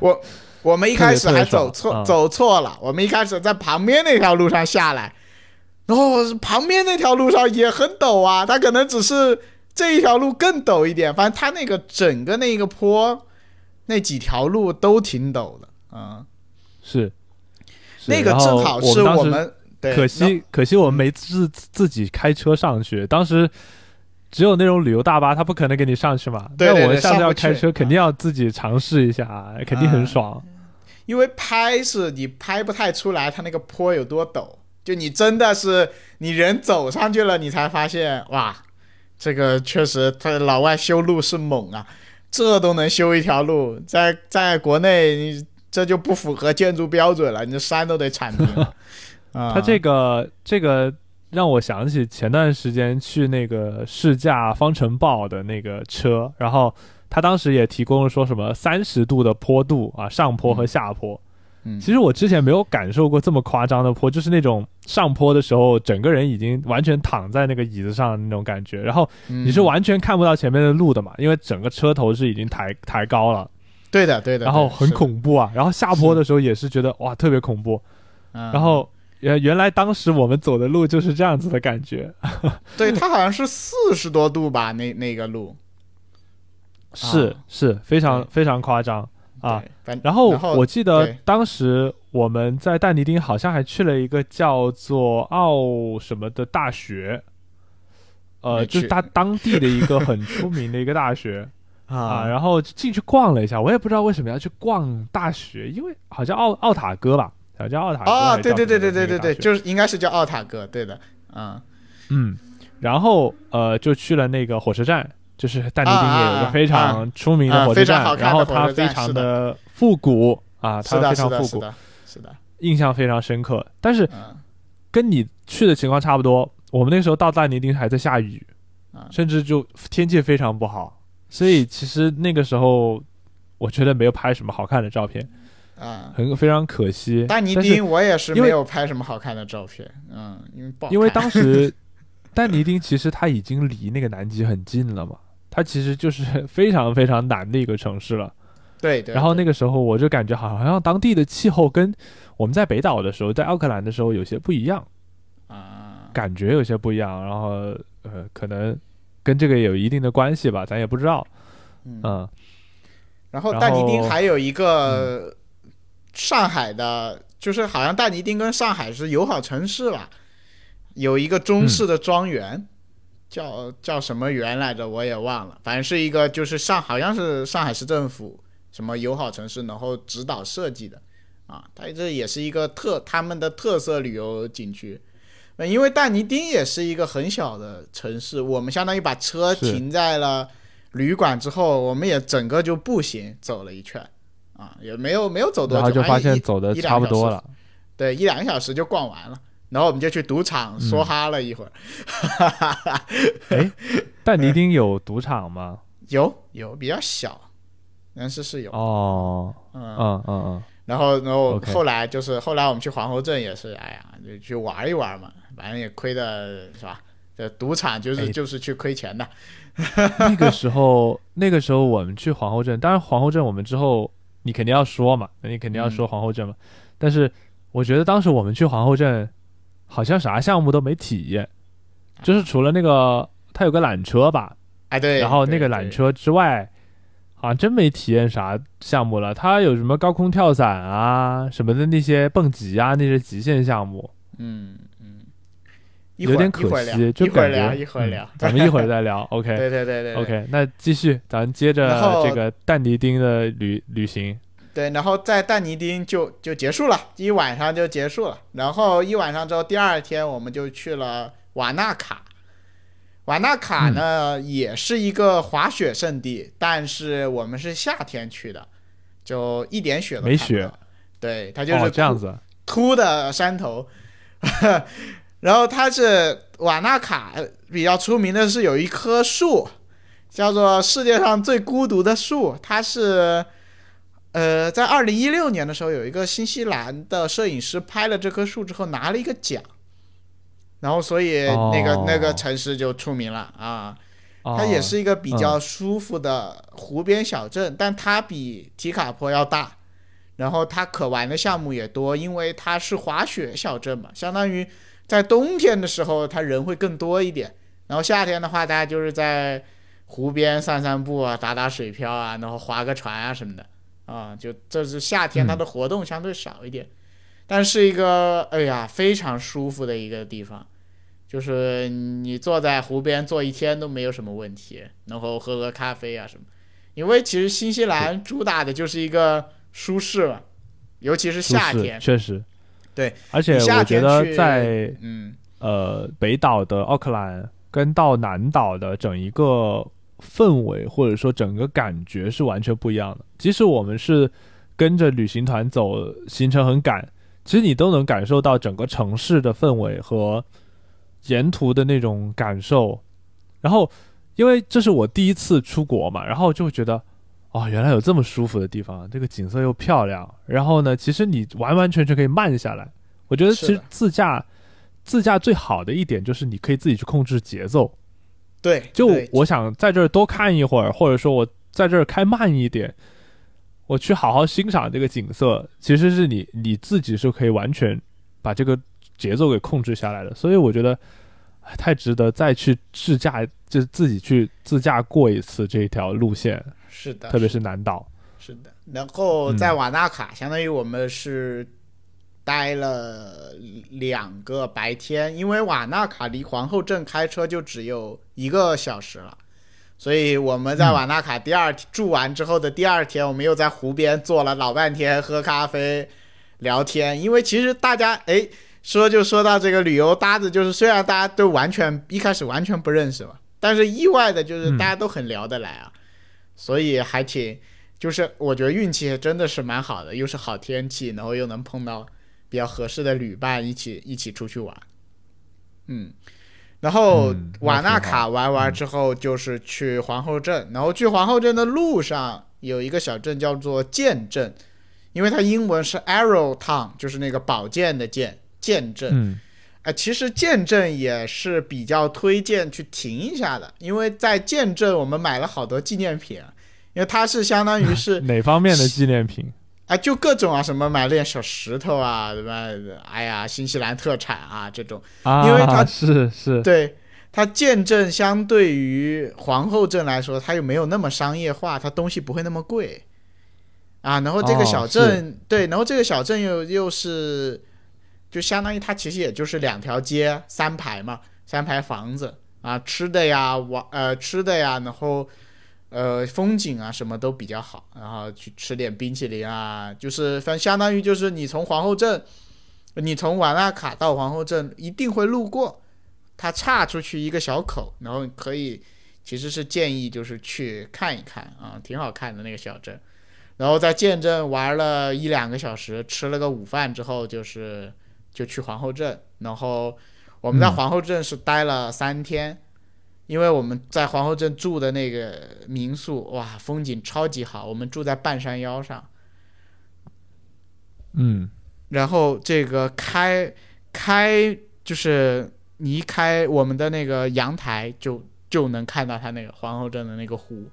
我。我们一开始还走错走错了，我们一开始在旁边那条路上下来，然后旁边那条路上也很陡啊，它可能只是这一条路更陡一点，反正它那个整个那个坡，那几条路都挺陡的啊。是，那个正好是我们，可惜可惜我们没自自己开车上去，当时。只有那种旅游大巴，他不可能给你上去嘛。对我们下次要开车，肯定要自己尝试一下，肯定很爽。因为拍是你拍不太出来，它那个坡有多陡。就你真的是你人走上去了，你才发现哇，这个确实，他老外修路是猛啊，这都能修一条路，在在国内你这就不符合建筑标准了，你这山都得铲平。(laughs) 啊，他这个这个。让我想起前段时间去那个试驾方程豹的那个车，然后他当时也提供了说什么三十度的坡度啊，上坡和下坡。嗯，其实我之前没有感受过这么夸张的坡，就是那种上坡的时候，整个人已经完全躺在那个椅子上的那种感觉，然后你是完全看不到前面的路的嘛，因为整个车头是已经抬抬高了。对的，对的。然后很恐怖啊，然后下坡的时候也是觉得哇特别恐怖，然后。原原来当时我们走的路就是这样子的感觉，(laughs) 对，它好像是四十多度吧，那那个路，(laughs) 是是非常非常夸张啊。然后我记得当时我们在但尼丁好像还去了一个叫做奥什么的大学，呃，就是他当地的一个很出名的一个大学。(laughs) 啊。然后进去逛了一下，我也不知道为什么要去逛大学，因为好像奥奥塔哥吧。叫奥塔哥哦，对对对对对对对，就是应该是叫奥塔哥，对的，嗯嗯，然后呃就去了那个火车站，就是但尼丁也有一个非常出名的火车站，然后它非常的复古啊，它非常复古，是的，印象非常深刻。但是跟你去的情况差不多，我们那时候到但尼丁还在下雨，甚至就天气非常不好，所以其实那个时候我觉得没有拍什么好看的照片。啊，很非常可惜。但尼丁我也是没有拍什么好看的照片，嗯，因为不因为当时 (laughs) 但尼丁其实他已经离那个南极很近了嘛，它其实就是非常非常南的一个城市了。对对。然后那个时候我就感觉好像当地的气候跟我们在北岛的时候，在奥克兰的时候有些不一样啊，感觉有些不一样。然后呃，可能跟这个有一定的关系吧，咱也不知道。嗯。然后但尼丁还有一个上海的，就是好像但尼丁跟上海是友好城市吧？有一个中式的庄园，叫叫什么园来着？我也忘了。反正是一个，就是上好像是上海市政府什么友好城市，然后指导设计的啊。它这也是一个特他们的特色旅游景区。因为但尼丁也是一个很小的城市，我们相当于把车停在了。旅馆之后，我们也整个就步行走了一圈，啊，也没有没有走多久，然后就发现走的差不多了，对，一两个小时就逛完了，然后我们就去赌场梭哈了一会儿。(laughs) 哎，但尼丁有赌场吗？有有，比较小，但是是有。哦，嗯嗯嗯嗯。然后然后后来就是后来我们去皇后镇也是，哎呀，就去玩一玩嘛，反正也亏的是吧？这赌场就是就是去亏钱的。那个时候，那个时候我们去皇后镇，当然皇后镇我们之后你肯定要说嘛，那你肯定要说皇后镇嘛。但是我觉得当时我们去皇后镇，好像啥项目都没体验，就是除了那个它有个缆车吧，哎对，然后那个缆车之外，好像真没体验啥项目了。它有什么高空跳伞啊什么的那些蹦极啊那些极限项目，嗯。有点可惜，就感觉一会儿聊，咱们一会儿再聊。(laughs) OK，对对对对，OK，那继续，咱接着这个但尼丁的旅旅行。对，然后在但尼丁就就结束了，一晚上就结束了。然后一晚上之后，第二天我们就去了瓦纳卡。瓦纳卡呢，也是一个滑雪胜地，但是我们是夏天去的，就一点雪都没雪。对，它就是这样子，秃的山头。(laughs) 然后它是瓦纳卡比较出名的是有一棵树，叫做世界上最孤独的树。它是，呃，在二零一六年的时候，有一个新西兰的摄影师拍了这棵树之后拿了一个奖，然后所以那个那个城市就出名了啊。它也是一个比较舒服的湖边小镇，但它比提卡坡要大，然后它可玩的项目也多，因为它是滑雪小镇嘛，相当于。在冬天的时候，他人会更多一点。然后夏天的话，大家就是在湖边散散步啊，打打水漂啊，然后划个船啊什么的啊。就这是夏天，它的活动相对少一点，但是一个哎呀非常舒服的一个地方，就是你坐在湖边坐一天都没有什么问题，然后喝喝咖啡啊什么。因为其实新西兰主打的就是一个舒适嘛，尤其是夏天，确实。对，而且我觉得在嗯呃北岛的奥克兰跟到南岛的整一个氛围或者说整个感觉是完全不一样的。即使我们是跟着旅行团走，行程很赶，其实你都能感受到整个城市的氛围和沿途的那种感受。然后，因为这是我第一次出国嘛，然后就觉得。哦，原来有这么舒服的地方，这个景色又漂亮。然后呢，其实你完完全全可以慢下来。我觉得其实自驾，自驾最好的一点就是你可以自己去控制节奏。对，就我想在这儿多看一会儿，或者说我在这儿开慢一点，我去好好欣赏这个景色，其实是你你自己是可以完全把这个节奏给控制下来的。所以我觉得太值得再去自驾，就自己去自驾过一次这条路线。是的，特别是南岛。是的，然后在瓦纳卡，相当于我们是待了两个白天，因为瓦纳卡离皇后镇开车就只有一个小时了，所以我们在瓦纳卡第二住完之后的第二天，我们又在湖边坐了老半天，喝咖啡、聊天。因为其实大家哎说就说到这个旅游搭子，就是虽然大家都完全一开始完全不认识嘛，但是意外的就是大家都很聊得来啊。所以还挺，就是我觉得运气真的是蛮好的，又是好天气，然后又能碰到比较合适的旅伴一起一起出去玩，嗯，然后瓦纳卡玩完之后就是去皇后镇，然后去皇后镇的路上有一个小镇叫做剑镇，因为它英文是 Arrow Town，就是那个宝剑的剑，剑镇。其实见证也是比较推荐去停一下的，因为在见证我们买了好多纪念品，因为它是相当于是 (laughs) 哪方面的纪念品？哎，就各种啊，什么买点小石头啊，什么？哎呀，新西兰特产啊这种，啊，因为它是是，对。它见证相对于皇后镇来说，它又没有那么商业化，它东西不会那么贵，啊，然后这个小镇对，然后这个小镇又又是，就相当于它其实也就是两条街三排嘛，三排房子啊，吃的呀，玩呃吃的呀，然后呃风景啊什么都比较好，然后去吃点冰淇淋啊，就是反相当于就是你从皇后镇，你从瓦纳卡到皇后镇一定会路过。它岔出去一个小口，然后可以，其实是建议就是去看一看啊，挺好看的那个小镇。然后在剑镇玩了一两个小时，吃了个午饭之后，就是就去皇后镇。然后我们在皇后镇是待了三天，因为我们在皇后镇住的那个民宿，哇，风景超级好。我们住在半山腰上，嗯，然后这个开开就是。你一开我们的那个阳台，就就能看到它那个皇后镇的那个湖，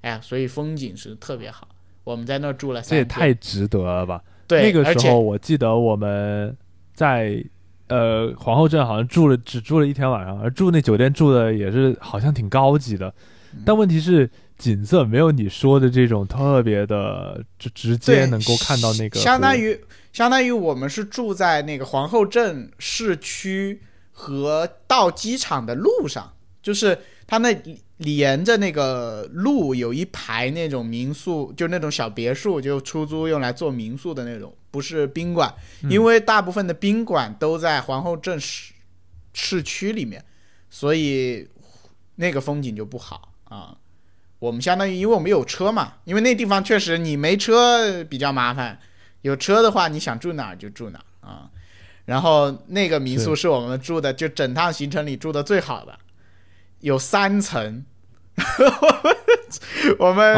哎呀，所以风景是特别好。我们在那儿住了三天这也太值得了吧？对，那个时候我记得我们在呃皇后镇好像住了只住了一天晚上，而住那酒店住的也是好像挺高级的，但问题是景色没有你说的这种特别的就直接能够看到那个。相当于相当于我们是住在那个皇后镇市区。和到机场的路上，就是它那连着那个路有一排那种民宿，就那种小别墅，就出租用来做民宿的那种，不是宾馆。因为大部分的宾馆都在皇后镇市市区里面，所以那个风景就不好啊。我们相当于，因为我们有车嘛，因为那地方确实你没车比较麻烦，有车的话，你想住哪儿就住哪儿啊。然后那个民宿是我们住的，就整趟行程里住的最好的，有三层，(laughs) 我们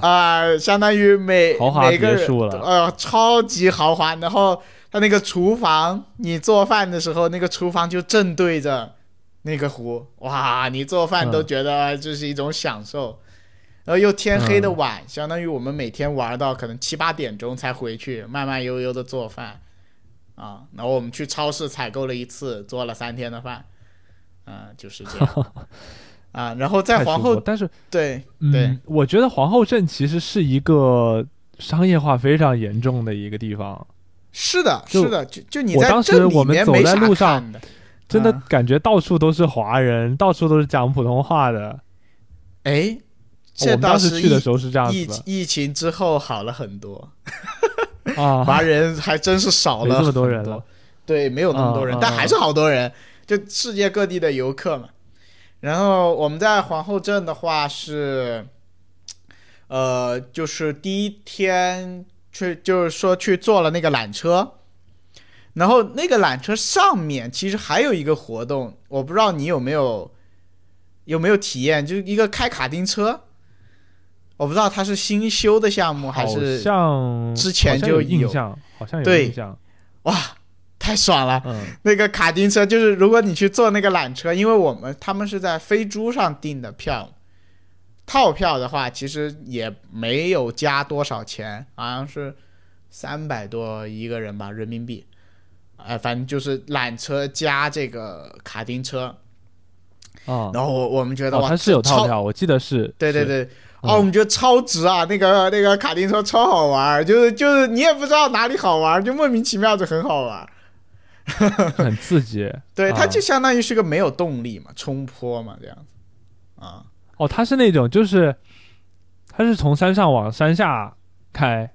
啊，相当于每每个人，呃，超级豪华。然后他那个厨房，你做饭的时候，那个厨房就正对着那个湖，哇，你做饭都觉得这是一种享受。然后又天黑的晚，相当于我们每天玩到可能七八点钟才回去，慢慢悠悠的做饭。啊，然后我们去超市采购了一次，做了三天的饭，嗯，就是这样，(laughs) 啊，然后在皇后，但是对对，我觉得皇后镇其实是一个商业化非常严重的一个地方，是的，是的，就就你在镇里面走在路上，真的感觉到处都是华人，到处都是讲普通话的，哎，我们当时去的时候是这样子的，疫情之后好了很多。啊，华人还真是少了这么多人了，对，没有那么多人，但还是好多人，就世界各地的游客嘛。然后我们在皇后镇的话是，呃，就是第一天去，就是说去坐了那个缆车，然后那个缆车上面其实还有一个活动，我不知道你有没有有没有体验，就是一个开卡丁车。我不知道它是新修的项目还是像之前就有印象，好像有印象。哇，太爽了！那个卡丁车就是如果你去坐那个缆车，因为我们他们是在飞猪上订的票，套票的话其实也没有加多少钱，好像是三百多一个人吧人民币。哎，反正就是缆车加这个卡丁车。啊，然后我我们觉得哇，它是有套票，我记得是。对对对。哦，我们觉得超值啊！那个那个卡丁车超好玩，就是就是你也不知道哪里好玩，就莫名其妙就很好玩，(laughs) 很刺激。对，它就相当于是个没有动力嘛，冲坡嘛这样子。啊，哦，它是那种就是，它是从山上往山下开，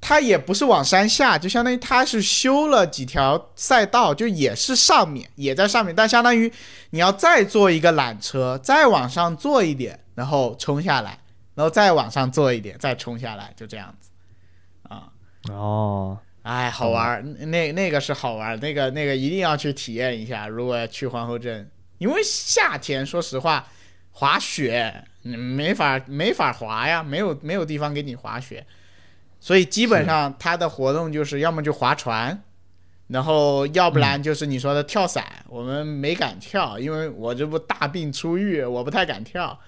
它也不是往山下，就相当于它是修了几条赛道，就也是上面也在上面，但相当于你要再坐一个缆车，再往上坐一点，然后冲下来。然后再往上坐一点，再冲下来，就这样子，啊，哦，哎，好玩那那个是好玩那个那个一定要去体验一下。如果去皇后镇，因为夏天，说实话，滑雪没法没法滑呀，没有没有地方给你滑雪，所以基本上它的活动就是要么就划船，然后要不然就是你说的跳伞。我们没敢跳，因为我这不大病初愈，我不太敢跳。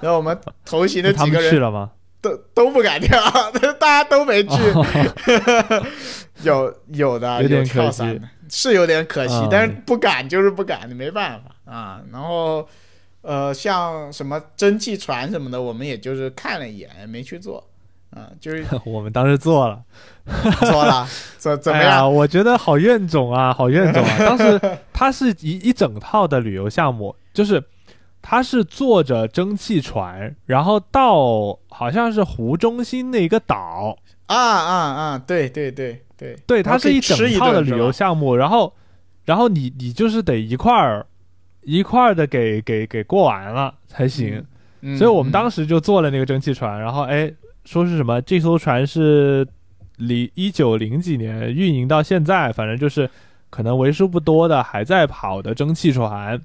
然后我们同行的几个人去了吗？都都不敢跳，(laughs) 大家都没去。(laughs) 有有的有跳伞的，是有点可惜，但是不敢就是不敢，你没办法啊。然后呃，像什么蒸汽船什么的，我们也就是看了一眼，没去做。啊，就是 (laughs) 我们当时做了，做了，怎怎么样？我觉得好怨种啊，好怨种啊！当时它是一一整套的旅游项目，就是它是坐着蒸汽船，然后到好像是湖中心那个岛啊啊啊！对对对对对，它是一整套的旅游项目，然后然后你你就是得一块儿一块儿的给给给过完了才行，所以我们当时就坐了那个蒸汽船，然后哎。说是什么？这艘船是离一九零几年运营到现在，反正就是可能为数不多的还在跑的蒸汽船，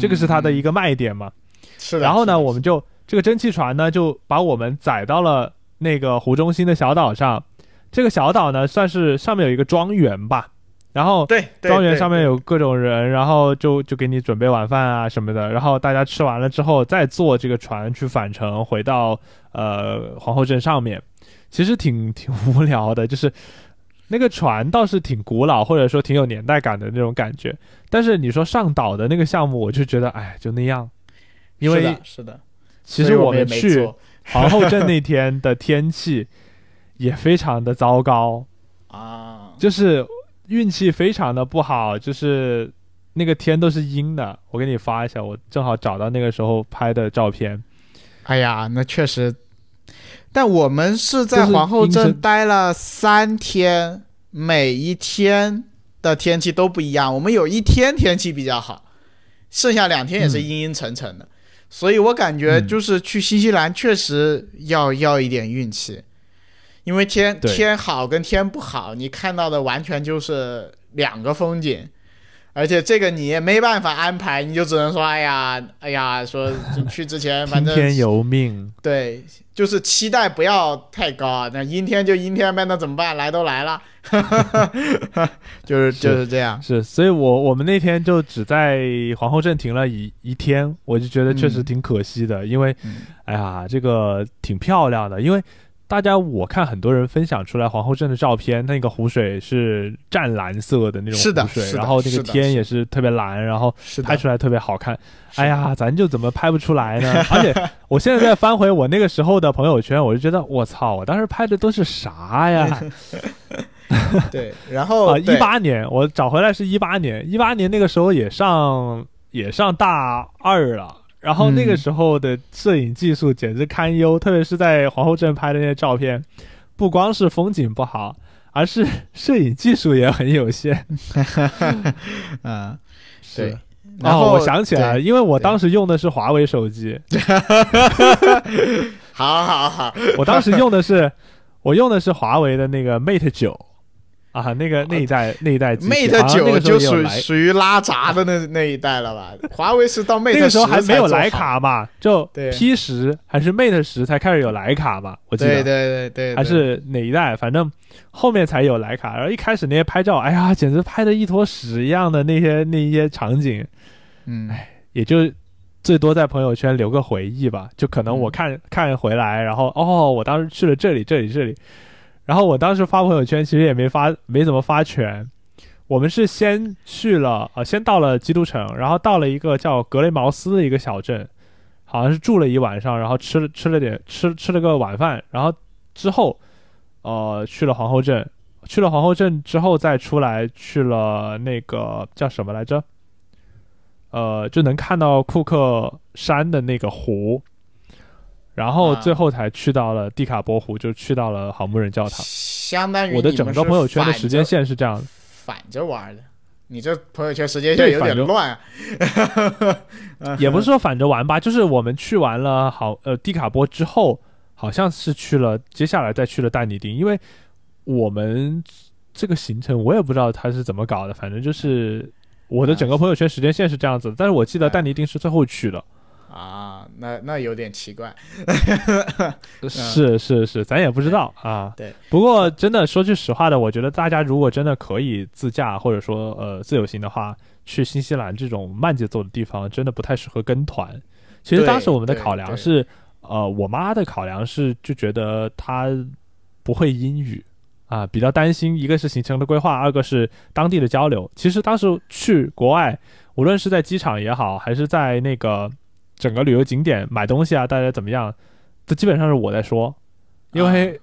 这个是它的一个卖点嘛。是的。然后呢，我们就这个蒸汽船呢，就把我们载到了那个湖中心的小岛上。这个小岛呢，算是上面有一个庄园吧。然后对庄园上面有各种人，然后就就给你准备晚饭啊什么的。然后大家吃完了之后，再坐这个船去返程回到。呃，皇后镇上面其实挺挺无聊的，就是那个船倒是挺古老，或者说挺有年代感的那种感觉。但是你说上岛的那个项目，我就觉得哎，就那样。因为是的，其实我们去 (laughs) 皇后镇那天的天气也非常的糟糕啊，就是运气非常的不好，就是那个天都是阴的。我给你发一下，我正好找到那个时候拍的照片。哎呀，那确实，但我们是在皇后镇待了三天，每一天的天气都不一样。我们有一天天气比较好，剩下两天也是阴阴沉沉的。所以我感觉就是去新西兰确实要要一点运气，因为天天好跟天不好，你看到的完全就是两个风景。而且这个你也没办法安排，你就只能说，哎呀，哎呀，说 (laughs) 去之前反正听天由命。对，就是期待不要太高，那阴天就阴天呗，那怎么办？来都来了，(laughs) 就是就是这样。是，所以我我们那天就只在皇后镇停了一一天，我就觉得确实挺可惜的，因为，哎呀，这个挺漂亮的，因为。大家，我看很多人分享出来皇后镇的照片，那个湖水是湛蓝色的那种湖水，然后那个天也是特别蓝，然后拍出来特别好看。哎呀，咱就怎么拍不出来呢？(laughs) 而且我现在再翻回我那个时候的朋友圈，我就觉得我操，我当时拍的都是啥呀？(laughs) (laughs) 对，然后啊，一八年我找回来是一八年，一八年那个时候也上也上大二了。然后那个时候的摄影技术简直堪忧，特别是在皇后镇拍的那些照片，不光是风景不好，而是摄影技术也很有限。(laughs) 嗯，对。然后我想起来，因为我当时用的是华为手机。(laughs) 好好好，我当时用的是，我用的是华为的那个 Mate 九。啊，那个那一代那一代，Mate 九就属属于拉闸的那那一代了吧？华为是到 Mate (laughs) 那个时候还没有徕卡嘛？就 P 十还是 Mate 十才开始有徕卡嘛？我记得对对对对，还是哪一代？反正后面才有徕卡。然后一开始那些拍照，哎呀，简直拍的一坨屎一样的那些那些场景，嗯，哎也就最多在朋友圈留个回忆吧。就可能我看看回来，然后哦，我当时去了这里这里这里。然后我当时发朋友圈，其实也没发，没怎么发全。我们是先去了，呃，先到了基督城，然后到了一个叫格雷茅斯的一个小镇，好像是住了一晚上，然后吃了吃了点吃吃了个晚饭，然后之后，呃，去了皇后镇，去了皇后镇之后再出来，去了那个叫什么来着？呃，就能看到库克山的那个湖。然后最后才去到了蒂卡波湖，就去到了好牧人教堂。相当于我的整个朋友圈的时间线是这样的，反着玩的。你这朋友圈时间线有点乱。(laughs) 也不是说反着玩吧，就是我们去完了好呃蒂卡波之后，好像是去了接下来再去了但尼丁，因为我们这个行程我也不知道他是怎么搞的，反正就是我的整个朋友圈时间线是这样子。但是我记得但尼丁是最后去的。啊，那那有点奇怪。(laughs) 是是是，咱也不知道啊。对，不过真的说句实话的，我觉得大家如果真的可以自驾或者说呃自由行的话，去新西兰这种慢节奏的地方，真的不太适合跟团。其实当时我们的考量是，呃，我妈的考量是就觉得她不会英语啊，比较担心，一个是行程的规划，二个是当地的交流。其实当时去国外，无论是在机场也好，还是在那个整个旅游景点买东西啊，大家怎么样？这基本上是我在说，因为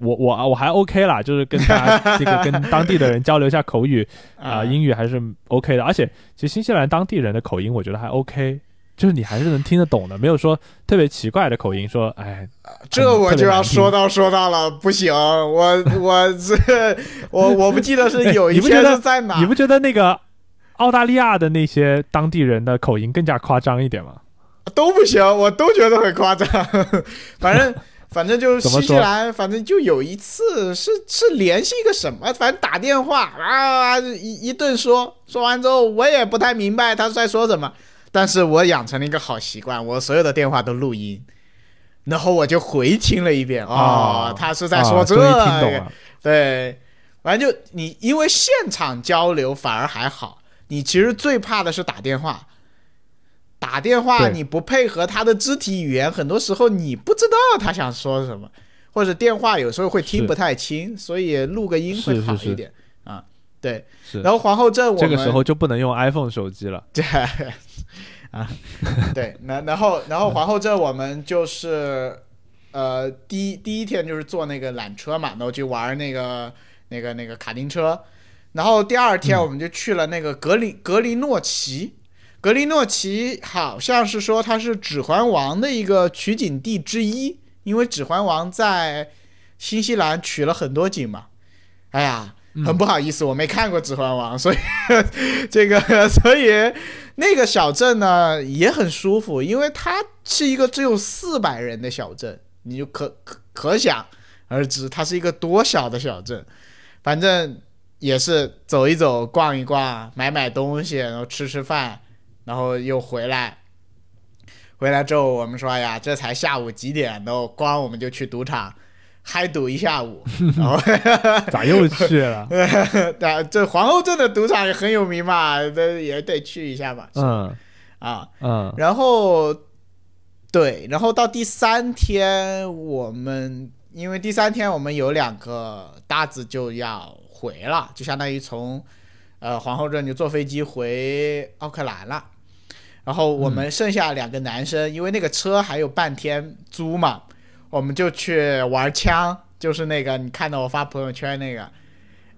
我我我还 OK 啦，就是跟大家 (laughs) 这个跟当地的人交流一下口语啊，英语还是 OK 的。而且其实新西兰当地人的口音，我觉得还 OK，就是你还是能听得懂的，没有说特别奇怪的口音。说哎，这我就要说到说到了，不行，我我这我我不记得是有一天是在哪，你不觉得那个澳大利亚的那些当地人的口音更加夸张一点吗？都不行，我都觉得很夸张。(laughs) 反正反正就是新西兰，反正就有一次是是联系一个什么，反正打电话啊一一顿说，说完之后我也不太明白他在说什么，但是我养成了一个好习惯，我所有的电话都录音，然后我就回听了一遍哦，他是在说这个，对，反正就你因为现场交流反而还好，你其实最怕的是打电话。打电话你不配合他的肢体语言，很多时候你不知道他想说什么，或者电话有时候会听不太清，所以录个音会好一点啊。对，然后皇后镇我们这个时候就不能用 iPhone 手机了。(laughs) 对，(laughs) 啊，对，那然后然后皇后镇我们就是呃第一第一天就是坐那个缆车嘛，然后就玩那个那个那个卡丁车，然后第二天我们就去了那个格林格林诺奇。格林诺奇好像是说它是《指环王》的一个取景地之一，因为《指环王》在新西兰取了很多景嘛。哎呀，很不好意思，我没看过《指环王》，(laughs) 所以这个 (laughs) 所以那个小镇呢也很舒服，因为它是一个只有四百人的小镇，你就可可可想而知它是一个多小的小镇。反正也是走一走、逛一逛、买买东西，然后吃吃饭。然后又回来，回来之后我们说呀，这才下午几点，然后光我们就去赌场嗨赌一下午，(laughs) 然后 (laughs) 咋又去了？(laughs) 对，这皇后镇的赌场也很有名嘛，这也得去一下嘛。嗯，啊，嗯，然后对，然后到第三天，我们因为第三天我们有两个搭子就要回了，就相当于从呃皇后镇就坐飞机回奥克兰了。然后我们剩下两个男生，因为那个车还有半天租嘛，我们就去玩枪，就是那个你看到我发朋友圈那个，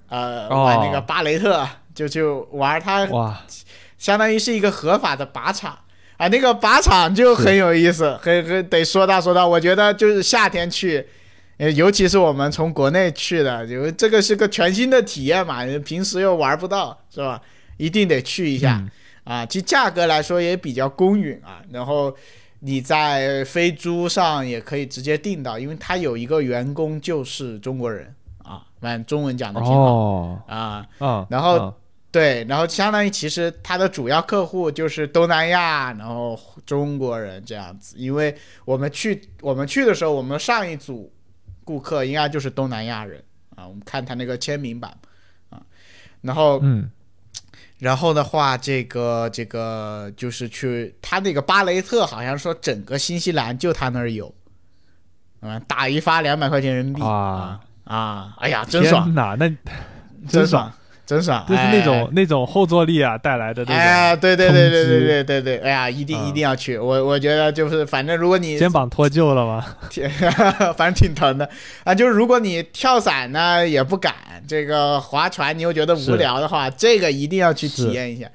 呃，玩那个巴雷特，就就玩它，相当于是一个合法的靶场。啊，那个靶场就很有意思，很很得说道说道，我觉得就是夏天去，呃，尤其是我们从国内去的，因为这个是个全新的体验嘛，平时又玩不到，是吧？一定得去一下。啊，其实价格来说也比较公允啊，然后你在飞猪上也可以直接订到，因为他有一个员工就是中国人啊，反正中文讲的挺好啊，嗯，然后对，然后相当于其实他的主要客户就是东南亚，然后中国人这样子，因为我们去我们去的时候，我们上一组顾客应该就是东南亚人啊，我们看他那个签名版啊，然后嗯。然后的话，这个这个就是去他那个巴雷特，好像说整个新西兰就他那儿有，嗯，打一发两百块钱人民币啊啊！哎呀，真爽哪，那真爽。真爽，就是那种那种后坐力啊带来的那种。哎，对对对对对对对对，哎呀，一定一定要去。我我觉得就是，反正如果你肩膀脱臼了吗？(laughs) 反正挺疼的啊。就是如果你跳伞呢也不敢，这个划船你又觉得无聊的话，这个一定要去体验一下。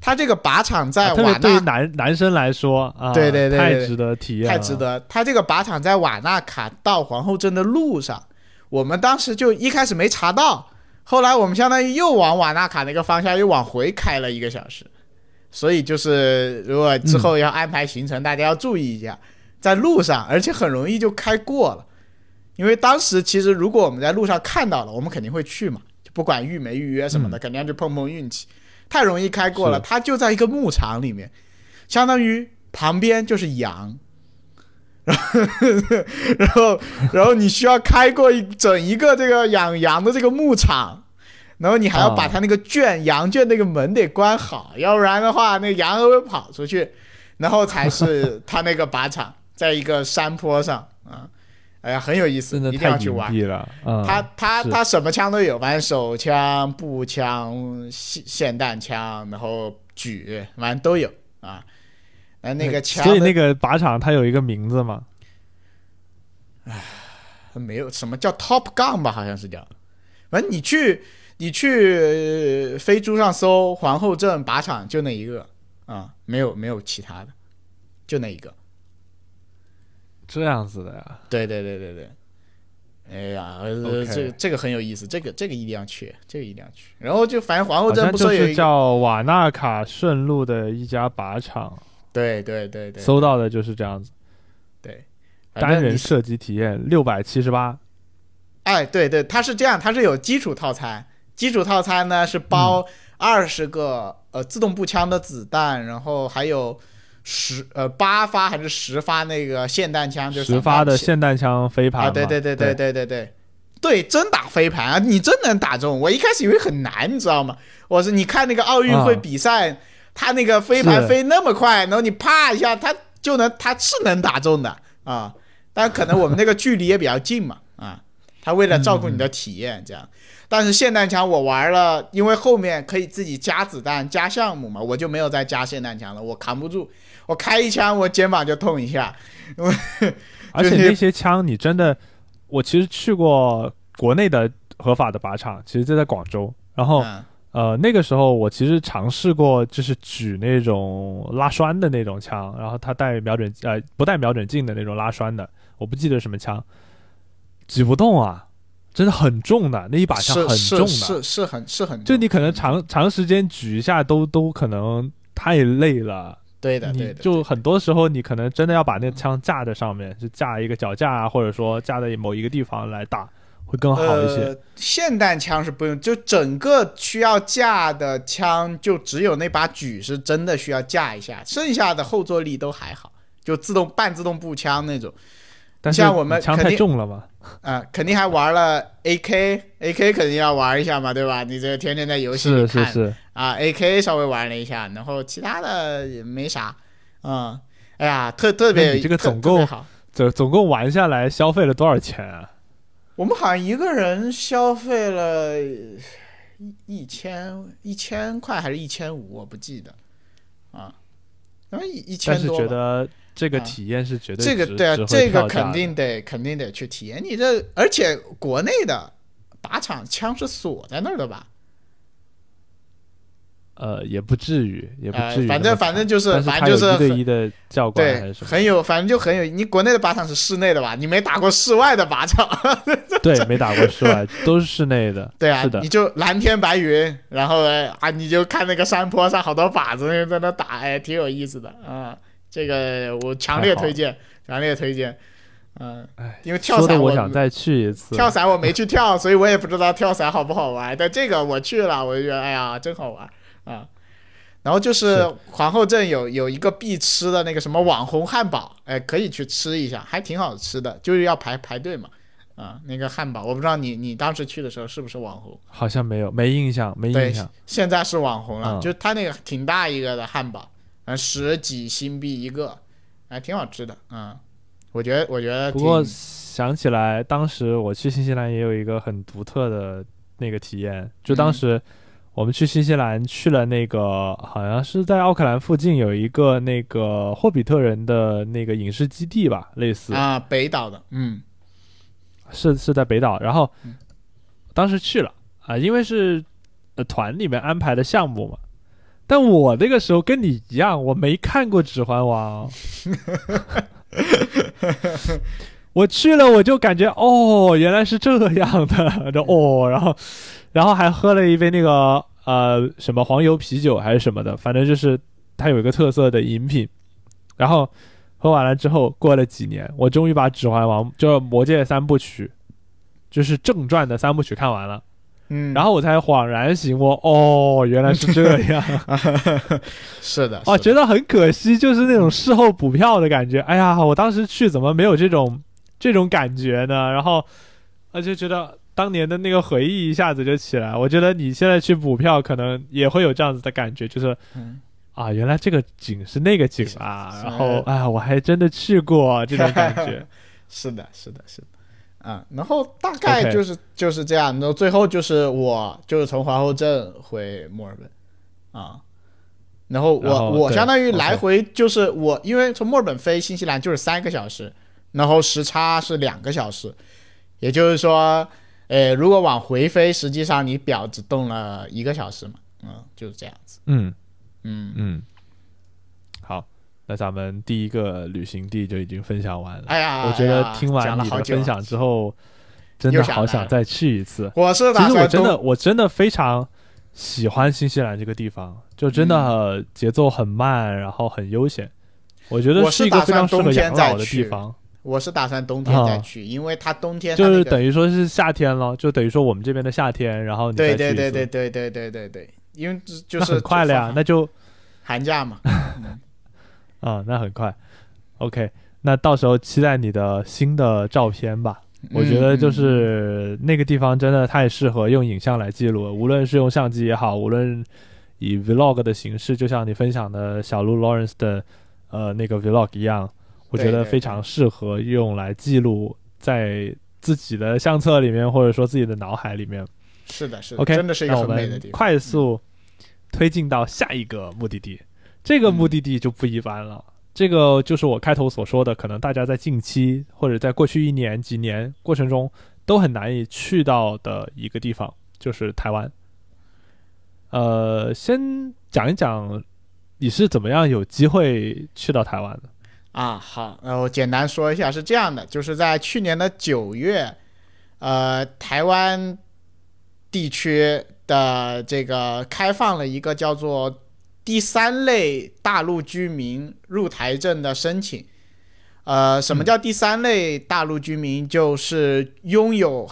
他这个靶场在瓦纳，对于男男生来说啊，对对对，太值得体验，太值得。他这个靶场在瓦纳卡到皇后镇的路上，我们当时就一开始没查到。后来我们相当于又往瓦纳卡那个方向又往回开了一个小时，所以就是如果之后要安排行程，大家要注意一下，在路上，而且很容易就开过了。因为当时其实如果我们在路上看到了，我们肯定会去嘛，就不管预没预约什么的，肯定要去碰碰运气。太容易开过了，它就在一个牧场里面，相当于旁边就是羊，(laughs) 然后然后然后你需要开过一整一个这个养羊的这个牧场，然后你还要把它那个圈、羊圈那个门得关好，要不然的话那羊会跑出去，然后才是他那个靶场，在一个山坡上啊。哎呀，很有意思，一定要去玩。了，他他是他什么枪都有，反正手枪、步枪、霰霰弹枪，然后狙，反正都有啊。那那个枪的，所以那个靶场它有一个名字吗？没有什么叫 Top Gun 吧，好像是叫。反正你去你去呃飞猪上搜皇后镇靶场，就那一个啊，没有没有其他的，就那一个。这样子的呀？对对对对对。哎呀，这个这个很有意思，这个这个一定要去，这个一定要去。然后就反正皇后镇不就是有一个叫瓦纳卡顺路的一家靶场，对对对对。收到的就是这样子。对单人射击体验六百七十八。哎对对它是这样它是有基础套餐基础套餐呢是包二十个呃自动步枪的子弹然后还有十呃八发还是十发那个霰弹枪就是十发的霰弹枪飞盘啊对对对对对对对对。真打飞盘啊你真能打中我一开始以为很难你知道吗？我说你看那个奥运会比赛他那个飞盘飞那么快，然后你啪一下，他就能，他是能打中的啊。但可能我们那个距离也比较近嘛，啊，他为了照顾你的体验这样。但是霰弹枪我玩了，因为后面可以自己加子弹、加项目嘛，我就没有再加霰弹枪了，我扛不住，我开一枪我肩膀就痛一下。(laughs) 而且那些枪你真的，我其实去过国内的合法的靶场，其实就在广州，然后。嗯呃，那个时候我其实尝试过，就是举那种拉栓的那种枪，然后它带瞄准呃不带瞄准镜的那种拉栓的，我不记得什么枪，举不动啊，真的很重的，那一把枪很重的，是是是很是很重，就你可能长长时间举一下都都可能太累了，对的对的，就很多时候你可能真的要把那枪架在上面，就架一个脚架啊，或者说架在某一个地方来打，会更好一些。呃，霰弹枪是不用，就整个需要架的枪，就只有那把狙是真的需要架一下，剩下的后坐力都还好，就自动半自动步枪那种。但像我们枪太重了嘛，啊、肯定还玩了 AK，AK 肯定要玩一下嘛，对吧？你这天天在游戏里看是是是，啊，AK 稍微玩了一下，然后其他的也没啥，嗯，哎呀，特特别那你这个总共好。总总共玩下来消费了多少钱啊？我们好像一个人消费了一一千一千块还是一千五，我不记得啊，然后一一千但是。觉得这个啊体验是绝对这个对这个肯定得肯定得去体验。你这而且国内的靶场枪是锁在那儿的吧？呃也不至于，也不呃至于反正反正就是反正就是一对很一的教官还对是，什么？很有，反正就很有。你国内的靶场是室内的吧？你没打过室外的靶场。(laughs) 对，没打过室外，都是室内的。(laughs) 对啊是，的你，就蓝天白云，然后哎啊，你就看那个山坡上好多靶子在那打，哎，挺有意思的啊。这个我强烈推荐，强烈推荐。嗯、哎，因为跳伞我想再去一次。跳伞我没 (laughs) 去跳，所以我也不知道跳伞好不好玩。但这个我去了，我就觉得哎呀，真好玩啊。然后就是是皇后镇有有一个必吃的那个什么网红汉堡，哎，可以去吃一下，还挺好吃的，就是要排排队嘛。啊，那个汉堡，我不知道你你当时去的时候是不是网红？好像没有，没印象，没印象。，现在是网红了，嗯就它那个挺大一个的汉堡，嗯，十几新币一个，还挺好吃的，嗯，我觉得我觉得，不过想起来，当时我去新西兰也有一个很独特的那个体验，就当嗯时我们去新西兰去了那个，好像是在奥克兰附近有一个那个霍比特人的那个影视基地吧，类似，啊，北岛的，嗯是是在北岛。然后嗯当时去了啊，因为是呃团里面安排的项目嘛。但我那个时候跟你一样，我没看过《指环王》，(laughs) 我去了我就感觉哦，原来是这样的，就哦，然后然后还喝了一杯那个呃什么黄油啤酒还是什么的，反正就是它有一个特色的饮品。然后喝完了之后，过了几年，我终于把《指环王》就是《魔戒》三部曲，就是正传的三部曲看完了。嗯，然后我才恍然醒悟，哦，原来是这样。(laughs) 是的，哦，是的觉得很可惜，就是那种事后补票的感觉。哎呀，我当时去怎么没有这种这种感觉呢？然后，而且觉得当年的那个回忆一下子就起来。我觉得你现在去补票，可能也会有这样子的感觉，就是嗯啊，原来这个景是那个景啊。然后，啊，我还真的去过这种感觉。(laughs) 是的，是的，是的，啊，然后大概就是就是这样，然后最后就是我就是从皇后镇回墨尔本，啊，然后然后我我相当于来回就是我因为从墨尔本飞新西兰就是三个小时，然后时差是两个小时，也就是说，呃，如果往回飞，实际上你表只动了一个小时嘛，嗯，就是这样子，嗯嗯，嗯，好，那咱们第一个旅行地就已经分享完了。哎呀，我觉得听完你的分享之后，真的好想再去一次。我是其实我真的，我真的非常喜欢新西兰这个地方，就真嗯的节奏很慢，然后很悠闲。我觉得是一个非常适合养老的地方，我是打算冬天再啊去，因为它冬天它就是等于说是夏天了，就等于说我们这边的夏天，然后你对对对对对对对对对，因为就是很快了呀，那就寒假嘛，啊，那很快。OK，那到时候期待你的新的照片吧。我觉得就嗯是那个地方真的太适合用影像来记录了，无论是用相机也好，无论以 vlog 的形式，就像你分享的小鹿 Lawrence 的呃那个 vlog 一样，我觉得非常适合用来记录在自己的相册里面，或者说自己的脑海里面。是的是的 OK，真的是一个那我们很美的地方。快速推进到下一个目的地，这个目的地就不一般了。这个就是我开头所说的，可能大家在近期或者在过去一年、几年过程中都很难以去到的一个地方，就是台湾。呃，先讲一讲你是怎么样有机会去到台湾的？啊，好，那，我简单说一下，是这样的，就是在去年的九月，呃，台湾地区的这个开放了一个叫做第三类大陆居民入台证的申请。呃，什么叫第三类大陆居民？就是拥有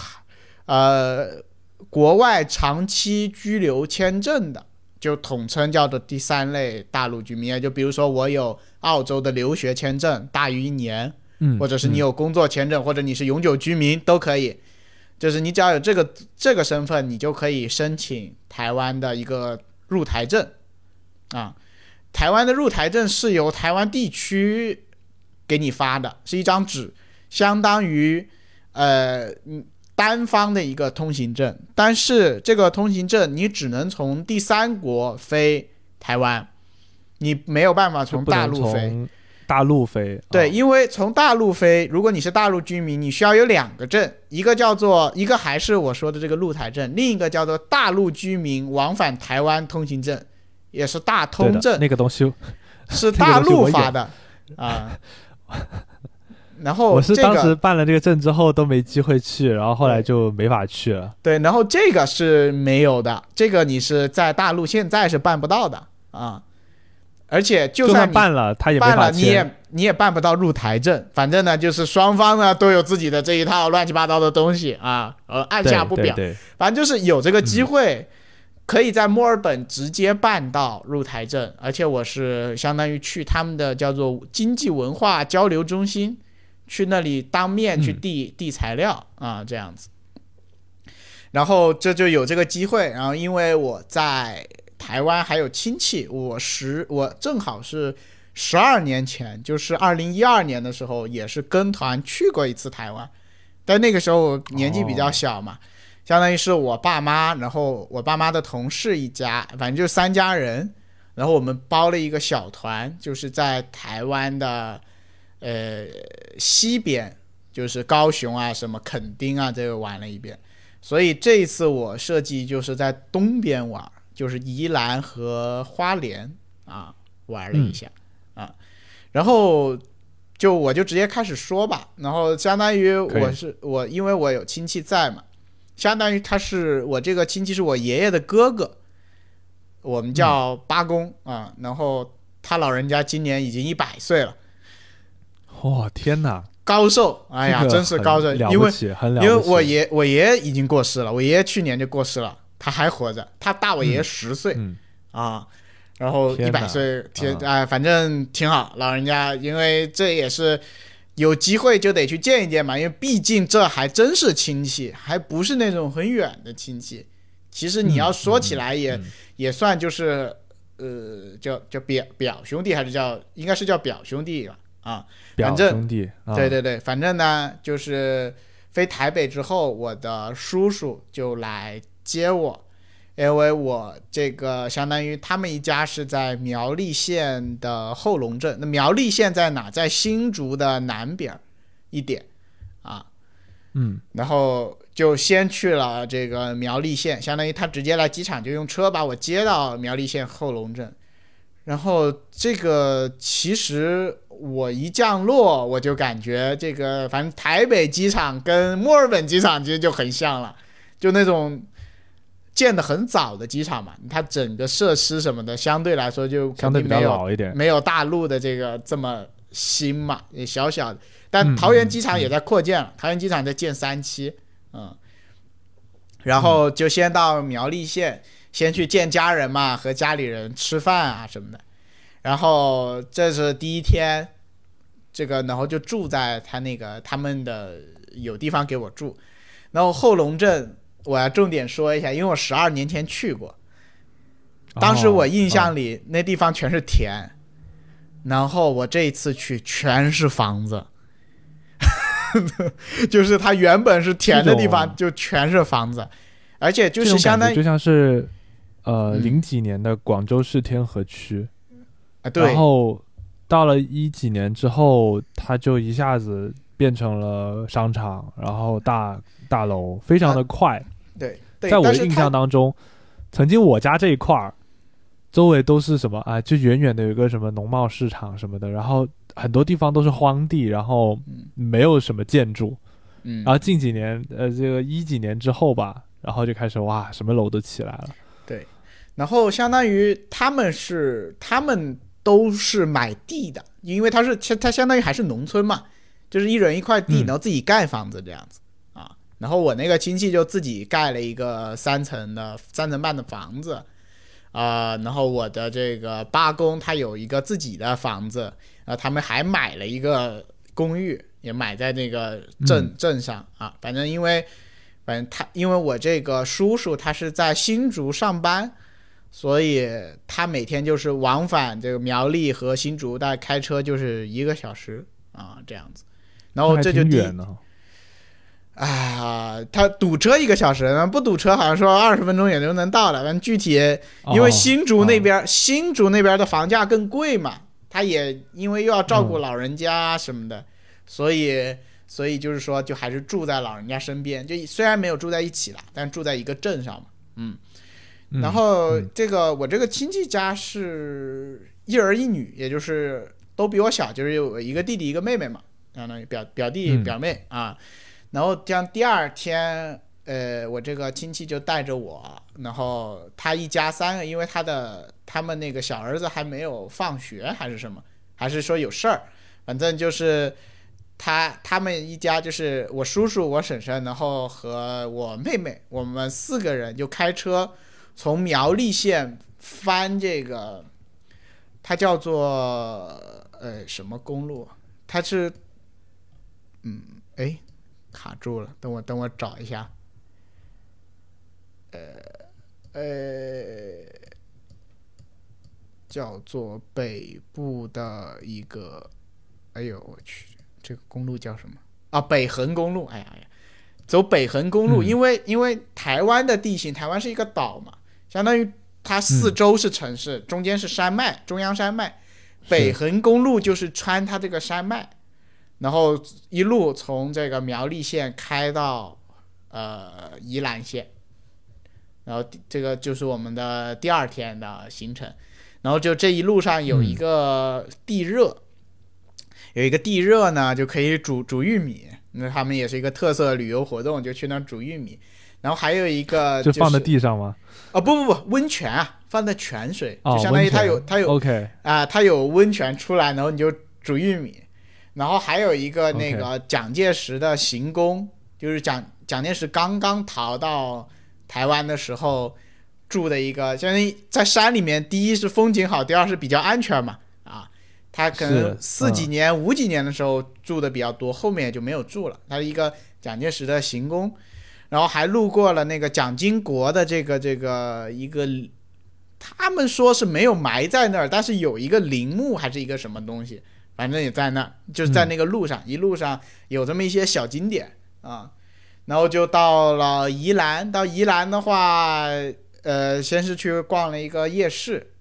呃国外长期居留签证的，就统称叫做第三类大陆居民。也就比如说我有澳洲的留学签证大于一年，嗯或者是你有工作签证，或者你是永久居民都可以。就是你只要有这个这个身份，你就可以申请台湾的一个入台证啊。台湾的入台证是由台湾地区给你发的，是一张纸，相当于呃嗯单方的一个通行证。但是这个通行证你只能从第三国飞台湾，你没有办法从大陆飞。大陆飞，对，哦因为从大陆飞，如果你是大陆居民，你需要有两个证，一个叫做一个还是我说的这个陆台证，另一个叫做大陆居民往返台湾通行证，也是大通证，那个东西，是大陆发的啊。(laughs) 然后我是当时办了这个证之后都没机会去，然后后来就没法去了。对，然后这个是没有的，这个你是在大陆现在是办不到的啊。而且就就算你办了，他也办了，你。也你也办不到入台证。反正呢，就是双方呢都有自己的这一套乱七八糟的东西啊，呃，按对下不表。反正就是有这个机会，可以在墨尔本直接办到入台证，而且我是相当于去他们的叫做经济文化交流中心，去那里当面去嗯递、递材料啊，这样子。然后这就有这个机会，然后因为我在台湾还有亲戚，我十我正好是十二年前，就是二零一二年的时候，也是跟团去过一次台湾，但那个时候我年纪比较小嘛，相当于是我爸妈，然后我爸妈的同事一家，反正就三家人，然后我们包了一个小团，就是在台湾的呃西边，就是高雄啊、什么垦丁啊这个玩了一遍，所以这一次我设计就是在东边玩，就是宜兰和花莲啊玩了一下、啊，然后。就我就直接开始说吧，然后相当于我是我，因为我有亲戚在嘛，相当于他是我这个亲戚是我爷爷的哥哥，我们叫八公、啊，然后他老人家今年已经一百岁了，哇、天哪！高寿，哎呀，这个真是高寿，了因为因为。我爷我爷爷已经过世了，我爷爷去年就过世了，他还活着，他大我爷爷十岁、嗯，啊，然后一百岁，天啊哎、反正挺好，老人家，因为这也是有机会就得去见一见嘛，因为毕竟这还真是亲戚，还不是那种很远的亲戚。其实你要说起来也、嗯也算就是呃叫叫表表兄弟还是叫应该是叫表兄弟吧啊，表反正兄弟，啊对对对，反正呢，就是飞台北之后，我的叔叔就来接我，因为我这个相当于他们一家是在苗栗县的后龙镇。那苗栗县在哪？在新竹的南边儿一点啊。嗯，然后就先去了这个苗栗县，相当于他直接来机场就用车把我接到苗栗县后龙镇。然后这个其实我一降落，我就感觉这个反正台北机场跟墨尔本机场其实就很像了，就那种建的很早的机场嘛，它整个设施什么的相对来说就相对比较老一点。没有大陆的这个这么新嘛，也小小的。但嗯桃园机场也在扩建了，桃园机场在建三期，嗯，然后就先到苗栗县，先去见家人嘛，和家里人吃饭啊什么的。然后这是第一天，这个然后就住在他那个他们的有地方给我住。然后后龙镇我要重点说一下，因为我十二年前去过，当时我印哦象里、那地方全是田，然后我这一次去全是房子，(laughs) 就是它原本是田的地方就全是房子，而且就是相当于就像是呃嗯零几年的广州市天河区，啊对然后到了一几年之后，它就一下子变成了商场，然后大大楼，非常的快。对对，在我的印象当中，曾经我家这一块儿周围都是什么啊？就远远的有一个什么农贸市场什么的，然后很多地方都是荒地，然后没有什么建筑。嗯然后近几年，呃，这个一几年之后吧，然后就开始哇，什么楼都起来了。然后相当于他们是他们都是买地的，因为他是他他相当于还是农村嘛，就是一人一块地，嗯然后自己盖房子这样子啊。然后我那个亲戚就自己盖了一个三层的三层半的房子，啊、然后我的这个八公他有一个自己的房子，然后他们还买了一个公寓，也买在那个镇、镇上啊。反正因为反正他因为我这个叔叔他是在新竹上班。所以他每天就是往返这个苗栗和新竹，大概开车就是一个小时啊这样子。然后这就远的。哎呀，他堵车一个小时，不堵车好像说二十分钟也就能到了。但具体因为哦新竹那边、新竹那边的房价更贵嘛，他也因为又要照顾老人家什么的，所以所以就是说就还是住在老人家身边，就虽然没有住在一起了，但住在一个镇上嘛，嗯。嗯然后嗯这个我这个亲戚家是一儿一女，也就是都比我小，就是有一个弟弟一个妹妹嘛，相当于表表弟嗯表妹啊。然后这样第二天，呃，我这个亲戚就带着我，然后他一家三个，因为他的他们那个小儿子还没有放学还是什么，还是说有事儿，反正就是他他们一家就是我叔叔、我婶婶，然后和我妹妹，我们四个人就开车从苗栗县翻这个，它叫做呃什么公路？它是嗯哎卡住了，等我等我找一下。呃呃，叫做北部的一个，哎呦我去，这个公路叫什么啊？北横公路。哎呀哎呀，走北横公路，嗯因为因为台湾的地形，台湾是一个岛嘛，相当于它四周是城市，中间是山脉，中央山脉。北横公路就是穿它这个山脉，然后一路从这个苗栗县开到呃宜兰县，然后这个就是我们的第二天的行程，然后就这一路上有一个地热，有一个地热呢就可以煮煮玉米，那他们也是一个特色旅游活动，就去那儿煮玉米。然后还有一个就是放在地上吗？哦不不不温泉啊，放在泉水，哦就相当于它有它有 OK，啊，它有温泉出来，然后你就煮玉米，然后还有一个那个蒋介石的行宫，就是蒋蒋介石刚刚逃到台湾的时候住的一个，相当于在山里面，第一是风景好，第二是比较安全嘛。啊，他可能四几年、五几年的时候住的比较多，后面也就没有住了。他是一个蒋介石的行宫，然后还路过了那个蒋经国的这个这个一个，他们说是没有埋在那儿，但是有一个陵墓还是一个什么东西。反正也在那儿，就是在那个路上，一路上有这么一些小景点啊，然后就到了宜兰。到宜兰的话，呃，先是去逛了一个夜市，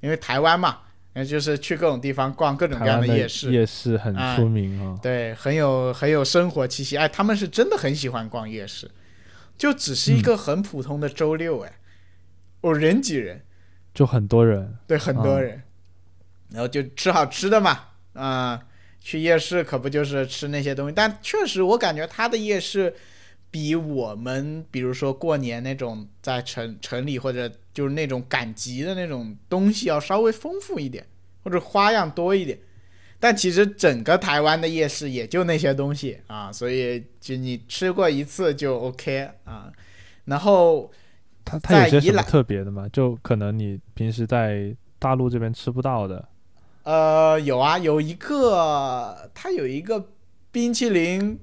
因为台湾嘛，那就是去各种地方逛各种各样的夜市。夜市很出名啊，对，很有很有生活气息。哎，他们是真的很喜欢逛夜市，就只是一个很普通的周六，哎，我人挤人，就很多人，对，很多人，然后就吃好吃的嘛。啊，去夜市可不就是吃那些东西？但确实，我感觉他的夜市比我们，比如说过年那种在城城里或者就是那种赶集的那种东西要稍微丰富一点，或者花样多一点。但其实整个台湾的夜市也就那些东西啊，所以就你吃过一次就 OK 啊。然后它它有些什么特别的吗？就可能你平时在大陆这边吃不到的。呃，有啊，有一个，它有一个冰淇淋，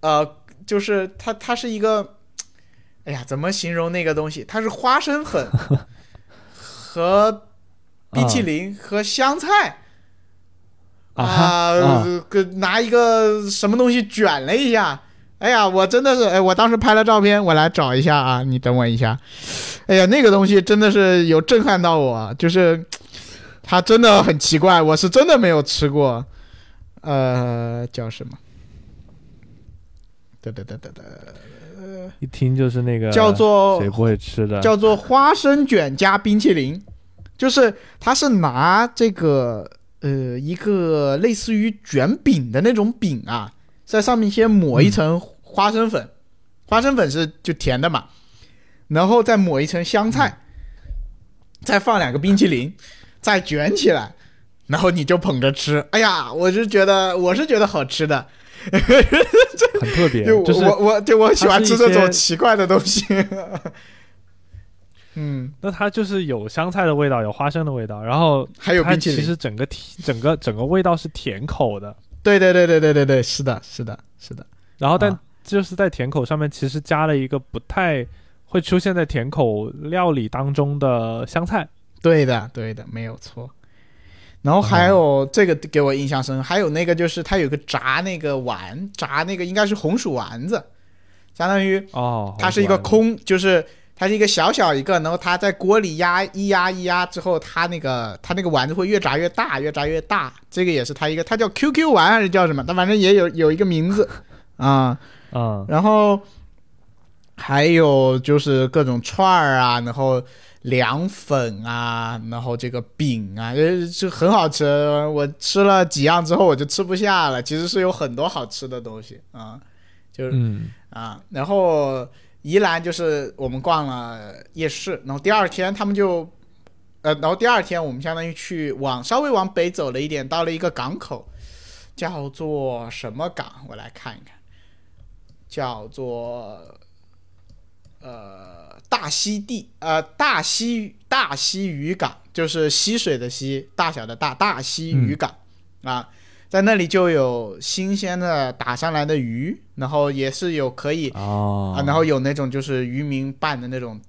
呃，就是它，它是一个，哎呀，怎么形容那个东西？它是花生粉 (laughs) 和冰淇淋和香菜啊，拿一个什么东西卷了一下。哎呀，我真的是，哎，我当时拍了照片，我来找一下啊，你等我一下。哎呀，那个东西真的是有震撼到我，就是。它真的很奇怪，我是真的没有吃过，呃，叫什么？哒哒哒哒哒，一听就是那个叫做谁不会吃的？叫做花生卷加冰淇淋，就是它是拿这个呃一个类似于卷饼的那种饼啊，在上面先抹一层花生粉，花生粉是就甜的嘛，然后再抹一层香菜，再放两个冰淇淋。再卷起来，然后你就捧着吃。哎呀，我是觉得，我是觉得好吃的，(laughs) 很特别。就是我，我就我喜欢吃这种奇怪的东西。(laughs) 嗯，那它就是有香菜的味道，有花生的味道，然后还有冰淇淋。其实整个甜，整个整个味道是甜口的。对对对对对对对，是的，是的，是的。然后，但就是在甜口上面，其实加了一个不太会出现在甜口料理当中的香菜。对的，对的，没有错。然后还有这个给我印象深，还有那个就是它有个炸那个丸，炸那个应该是红薯丸子，相当于哦，它是一个空，就是它是一个小小一个，然后它在锅里压一压一压之后，它那个它那个丸子会越炸越大，越炸越大。这个也是它一个，它叫 QQ 丸还是叫什么？它反正也有有一个名字 (laughs) 啊啊。然后还有就是各种串儿啊，然后。凉粉啊，然后这个饼啊，就就很好吃。我吃了几样之后，我就吃不下了。其实是有很多好吃的东西啊，就是啊。然后宜兰就是我们逛了夜市，然后第二天他们就，呃，然后第二天我们相当于去往稍微往北走了一点，到了一个港口，叫做什么港？我来看一看，叫做呃。大溪地，呃，大溪大溪渔港就是溪水的溪，大小的大大溪渔港啊，在那里就有新鲜的打上来的鱼，然后也是有可以啊，然后有那种就是渔民办的那种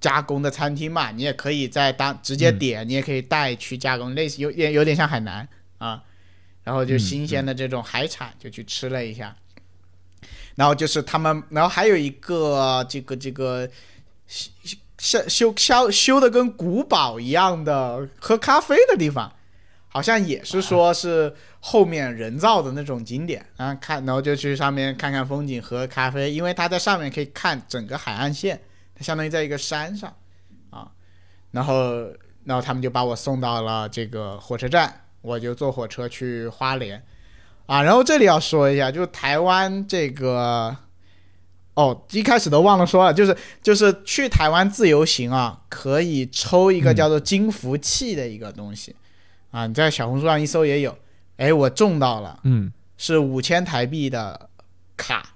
加工的餐厅嘛，你也可以在当直接点，你也可以带去加工，类似有点有点像海南啊，然后就新鲜的这种海产就去吃了一下，然后就是他们，然后还有一个这个这个。修修修修的跟古堡一样的喝咖啡的地方，好像也是说是后面人造的那种景点啊，看然后就去上面看看风景喝咖啡，因为它在上面可以看整个海岸线，它相当于在一个山上啊，然后然后他们就把我送到了这个火车站，我就坐火车去花莲啊，然后这里要说一下，就是台湾这个。哦，一开始都忘了说了，就是就是去台湾自由行啊，可以抽一个叫做金福气的一个东西，啊，你在小红书上一搜也有，哎，我中到了，嗯，是五千台币的卡，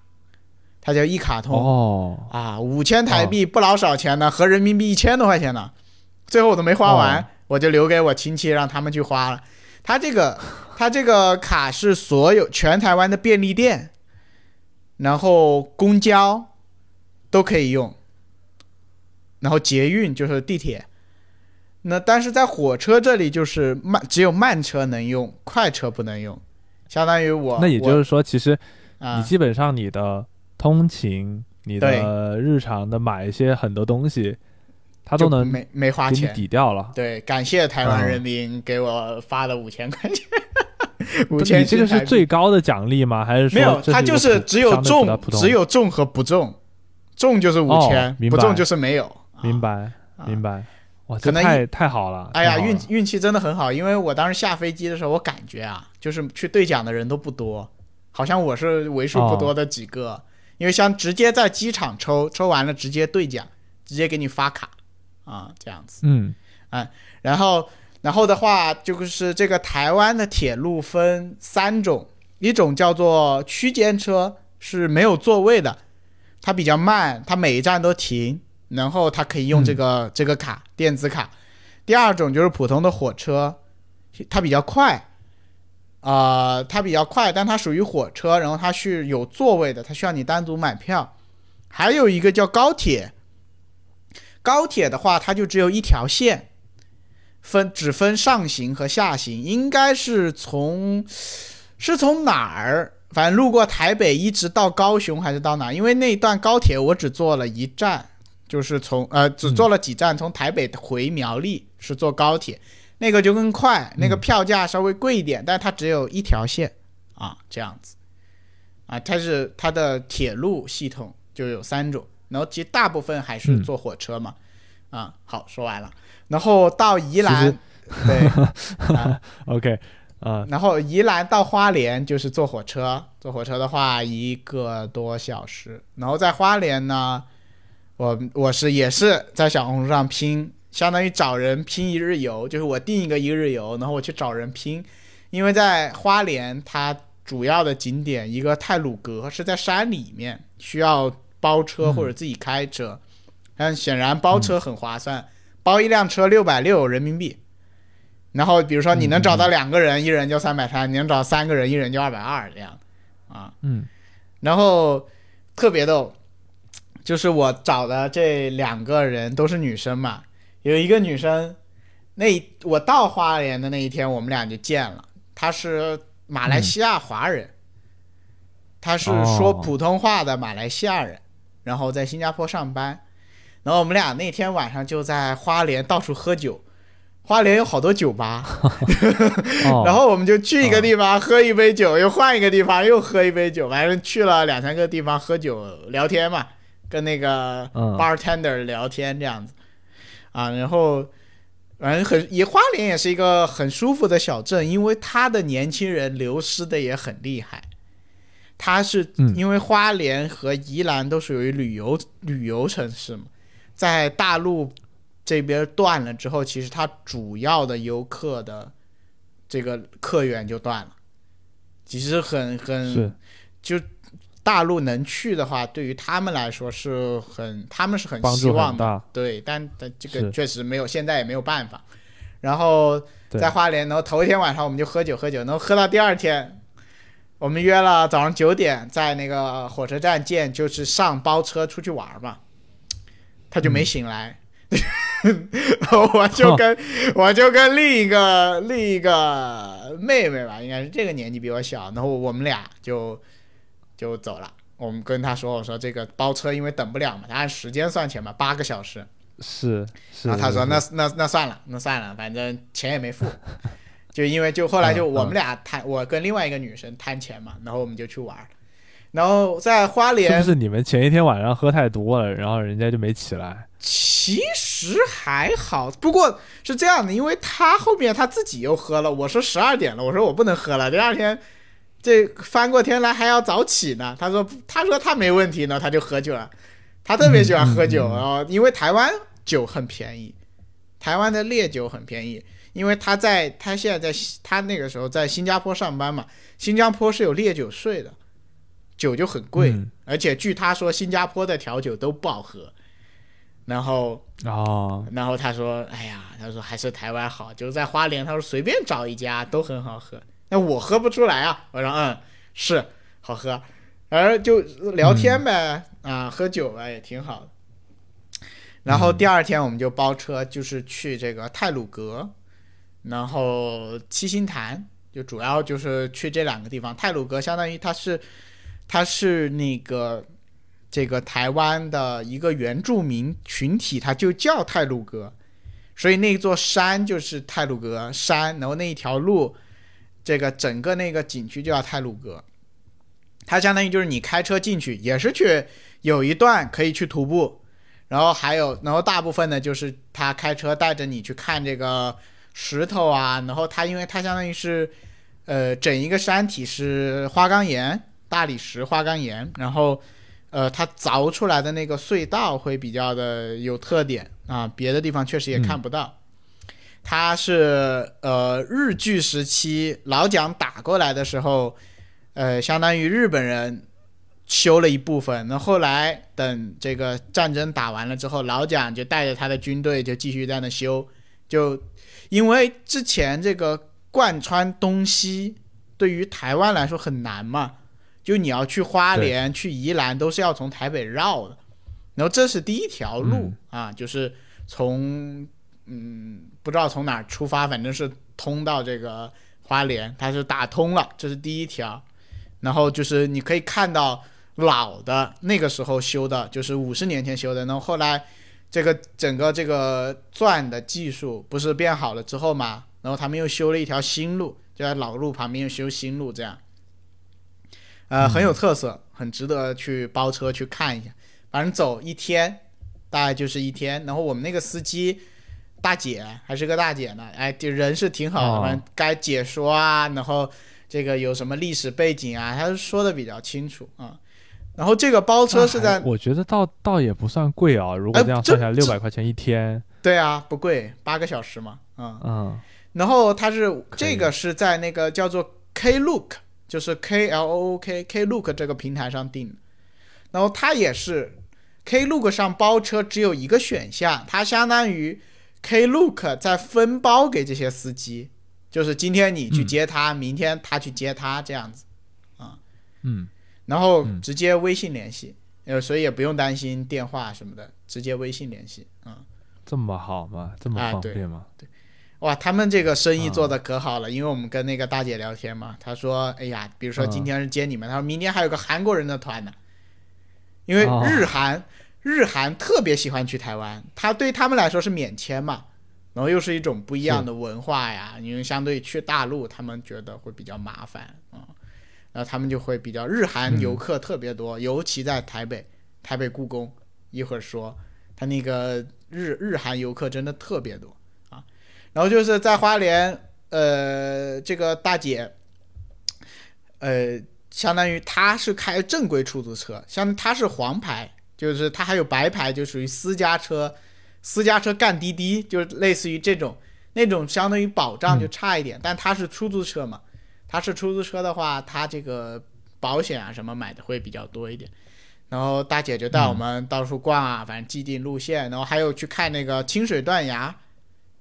它叫一卡通。哦，啊，五千台币不老少钱呢，合人民币一千多块钱呢。最后我都没花完，哦。我就留给我亲戚，让他们去花了。他这个，他这个卡是所有全台湾的便利店，然后公交都可以用，然后捷运就是地铁。那但是在火车这里就是慢，只有慢车能用，快车不能用。相当于我，那也就是说，其实你基本上你的通勤、你的日常的买一些很多东西，它都能没没花钱。抵掉了。对，感谢台湾嗯人民给我发了五千块钱，(laughs) 五你千这个是最高的奖励吗？还是说没有，这它就是只有中只有中和不中，中就是五千、哦不中就是没有。明白啊明白。哇，可能太太好了！哎呀，运运气真的很好，因为我当时下飞机的时候，我感觉啊，就是去兑奖的人都不多，好像我是为数不多的几个，因为像直接在机场抽，抽完了直接兑奖，直接给你发卡啊，这样子。嗯然后，然后的话就是这个台湾的铁路分三种，一种叫做区间车，是没有座位的，它比较慢，它每一站都停，然后它可以用这个、这个卡电子卡。第二种就是普通的火车，它比较快，呃，它比较快，但它属于火车，然后它是有座位的，它需要你单独买票。还有一个叫高铁，高铁的话，它就只有一条线，分只分上行和下行，应该是从是从哪儿？反正路过台北一直到高雄还是到哪？因为那一段高铁我只坐了一站，就是从呃只坐了几站，从台北回苗栗是坐高铁，那个就更快，那个票价稍微贵一点，但它只有一条线啊，这样子啊，它是它的铁路系统就有三种，然后其实大部分还是嗯坐火车嘛，啊，好说完了，然后到宜兰，对，(laughs) 啊，，OK，啊，然后宜兰到花莲就是坐火车，坐火车的话一个多小时。然后在花莲呢，我我是也是在小红书上拼，相当于找人拼一日游，就是我定一个一日游，然后我去找人拼，因为在花莲它主要的景点一个泰鲁阁是在山里面，需要包车或者自己开车，但显然包车很划算，包一辆车六百六人民币。然后比如说你能找到两个人，一人就三百三；你能找三个人，一人就二百二这样，啊，嗯。然后特别逗，就是我找的这两个人都是女生嘛，有一个女生，那一我到花莲的那一天，我们俩就见了，她是马来西亚华人，她是说普通话的马来西亚人，然后在新加坡上班，然后我们俩那天晚上就在花莲到处喝酒。花莲有好多酒吧，(laughs) 哦，然后我们就去一个地方喝一杯酒，又换一个地方又喝一杯酒，反正去了两三个地方喝酒聊天嘛，跟那个嗯。bartender 聊天这样子，啊，然后反正很也花莲也是一个很舒服的小镇，因为它的年轻人流失的也很厉害。它是嗯。因为花莲和宜兰都属于旅游旅游城市嘛，在大陆这边断了之后，其实它主要的游客的这个客源就断了。其实很很就大陆能去的话，对于他们来说是很，他们是很希望的。对，但但这个确实没有，现在也没有办法。然后在花莲，然后头一天晚上我们就喝酒喝酒，然后喝到第二天，我们约了早上九点在那个火车站见，就是上包车出去玩嘛。他就没醒来，(laughs) 我就跟我就跟另一个另一个妹妹吧，应该是这个年纪比我小，然后我们俩就就走了。我们跟他说，我说这个包车因为等不了嘛，他按时间算钱嘛，八个小时。是是。然后他说那那那算了，那算了，反正钱也没付，(laughs) 就因为就后来就嗯我们俩摊，我跟另外一个女生摊钱嘛，然后我们就去玩儿，然后在花是莲不是你们前一天晚上喝太多了，然后人家就没起来？其实还好，不过是这样的，因为他后面他自己又喝了，我说十二点了，我说我不能喝了，第二天这翻过天来还要早起呢。他说他说他没问题呢，他就喝酒了，他特别喜欢喝酒，然后因为台湾酒很便宜，台湾的烈酒很便宜，因为他在他现在在他那个时候在新加坡上班嘛，新加坡是有烈酒税的，酒就很贵，嗯。而且据他说新加坡的调酒都不好喝，然后哦，然后他说，哎呀，他说还是台湾好，就是在花莲，他说随便找一家都很好喝，那我喝不出来啊，我说嗯是好喝，而就聊天呗，啊喝酒呗也挺好的。然后第二天我们就包车，就是去这个泰鲁阁，然后七星潭，就主要就是去这两个地方。泰鲁阁相当于它是，它是那个这个台湾的一个原住民群体，它就叫泰鲁阁，所以那座山就是泰鲁阁山，然后那一条路，这个整个那个景区就叫泰鲁阁。它相当于就是你开车进去，也是去有一段可以去徒步，然后还有，然后大部分呢就是他开车带着你去看这个石头啊，然后它因为它相当于是，呃，整一个山体是花岗岩、大理石、花岗岩，然后，呃，它凿出来的那个隧道会比较的有特点啊，别的地方确实也看不到。它是呃日据时期老蒋打过来的时候，呃，相当于日本人修了一部分。那后来等这个战争打完了之后，老蒋就带着他的军队就继续在那修。就因为之前这个贯穿东西对于台湾来说很难嘛，就你要去花莲、去宜兰都是要从台北绕的。然后这是第一条路、啊，就是从嗯不知道从哪儿出发，反正是通到这个花莲，它是打通了，这是第一条。然后就是你可以看到老的那个时候修的，就是五十年前修的。然后后来这个整个这个钻的技术不是变好了之后嘛，然后他们又修了一条新路，就在老路旁边又修新路，这样，呃，很有特色，很值得去包车去看一下。反正走一天，大概就是一天。然后我们那个司机大姐还是个大姐呢，哎，就人是挺好的，哦反正该解说啊，然后这个有什么历史背景啊，他说的比较清楚啊。然后这个包车是在我觉得倒倒也不算贵啊，如果哎这这样算下来，六这百块钱一天，对啊，不贵，八个小时嘛，嗯。嗯，然后它是这个是在那个叫做 Klook，就是 K L O O K Klook 这个平台上订的。然后它也是 Klook 上包车只有一个选项，它相当于 Klook 在分包给这些司机，就是今天你去接他，明天他去接他这样子啊，嗯，然后嗯直接微信联系，呃，所以也不用担心电话什么的，直接微信联系，嗯。这么好吗？这么啊对方便吗？哇，他们这个生意啊做的可好了，因为我们跟那个大姐聊天嘛，她说，哎呀，比如说嗯今天是接你们，她说明天还有个韩国人的团呢，因为哦日韩、日韩特别喜欢去台湾，他对他们来说是免签嘛，然后又是一种不一样的文化呀，因为相对于去大陆，他们觉得会比较麻烦啊、然后他们就会比较日韩嗯。游客特别多，尤其在台北，台北故宫，一会儿说他那个日日韩游客真的特别多。啊。然后就是在花莲，呃，这个大姐，呃，相当于她是开正规出租车，像她是黄牌，就是她还有白牌，就属于私家车，私家车干滴滴，就是类似于这种，那种相当于保障就差一点，但她是出租车嘛，她是出租车的话，她这个保险啊什么买的会比较多一点。然后大姐就带我们到处逛啊，反正既定路线，然后还有去看那个清水断崖，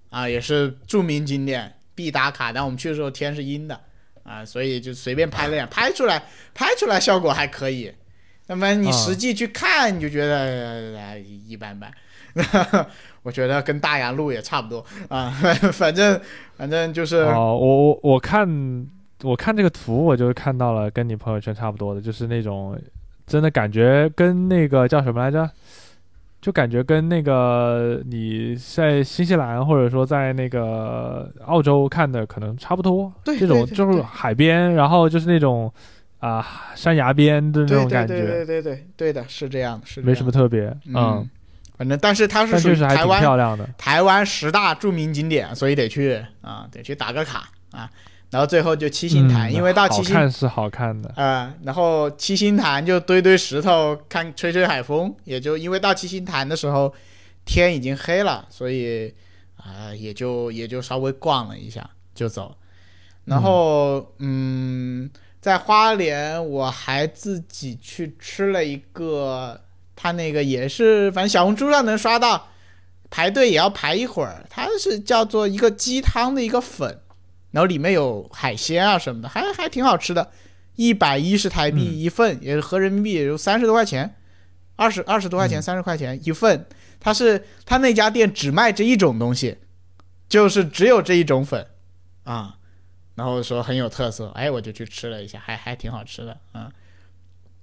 啊，也是著名景点必打卡。但我们去的时候天是阴的啊，所以就随便拍了点，拍出来拍出来效果还可以。那么你啊实际去看，你就觉得、呃一般般。(laughs) 我觉得跟大洋路也差不多啊，反正反正就是、哦，我我我看我看这个图，我就看到了跟你朋友圈差不多的，就是那种真的感觉跟那个叫什么来着？就感觉跟那个你在新西兰或者说在那个澳洲看的可能差不多，对这种就是海边，然后就是那种啊、山崖边的那种感觉，对对对对对的，是这样的，是没什么特别，嗯，反正但是它是但属于台湾漂亮的。台湾十大著名景点，所以得去啊，得去打个卡啊。然后最后就七星潭，嗯因为到七好星看是好看的，啊、然后七星潭就堆堆石头，看吹吹海风，也就因为到七星潭的时候天已经黑了，所以啊、也就也就稍微逛了一下就走。然后嗯，在花莲我还自己去吃了一个，他那个也是反正小红书上能刷到，排队也要排一会儿。它是叫做一个鸡汤的一个粉，然后里面有海鲜啊什么的，还还挺好吃的。一百一十台币一份，也合人民币也就三十多块钱，二十二十多块钱，三十块钱一份。他是他那家店只卖这一种东西，就是只有这一种粉啊。然后说很有特色，哎，我就去吃了一下，还还挺好吃的嗯。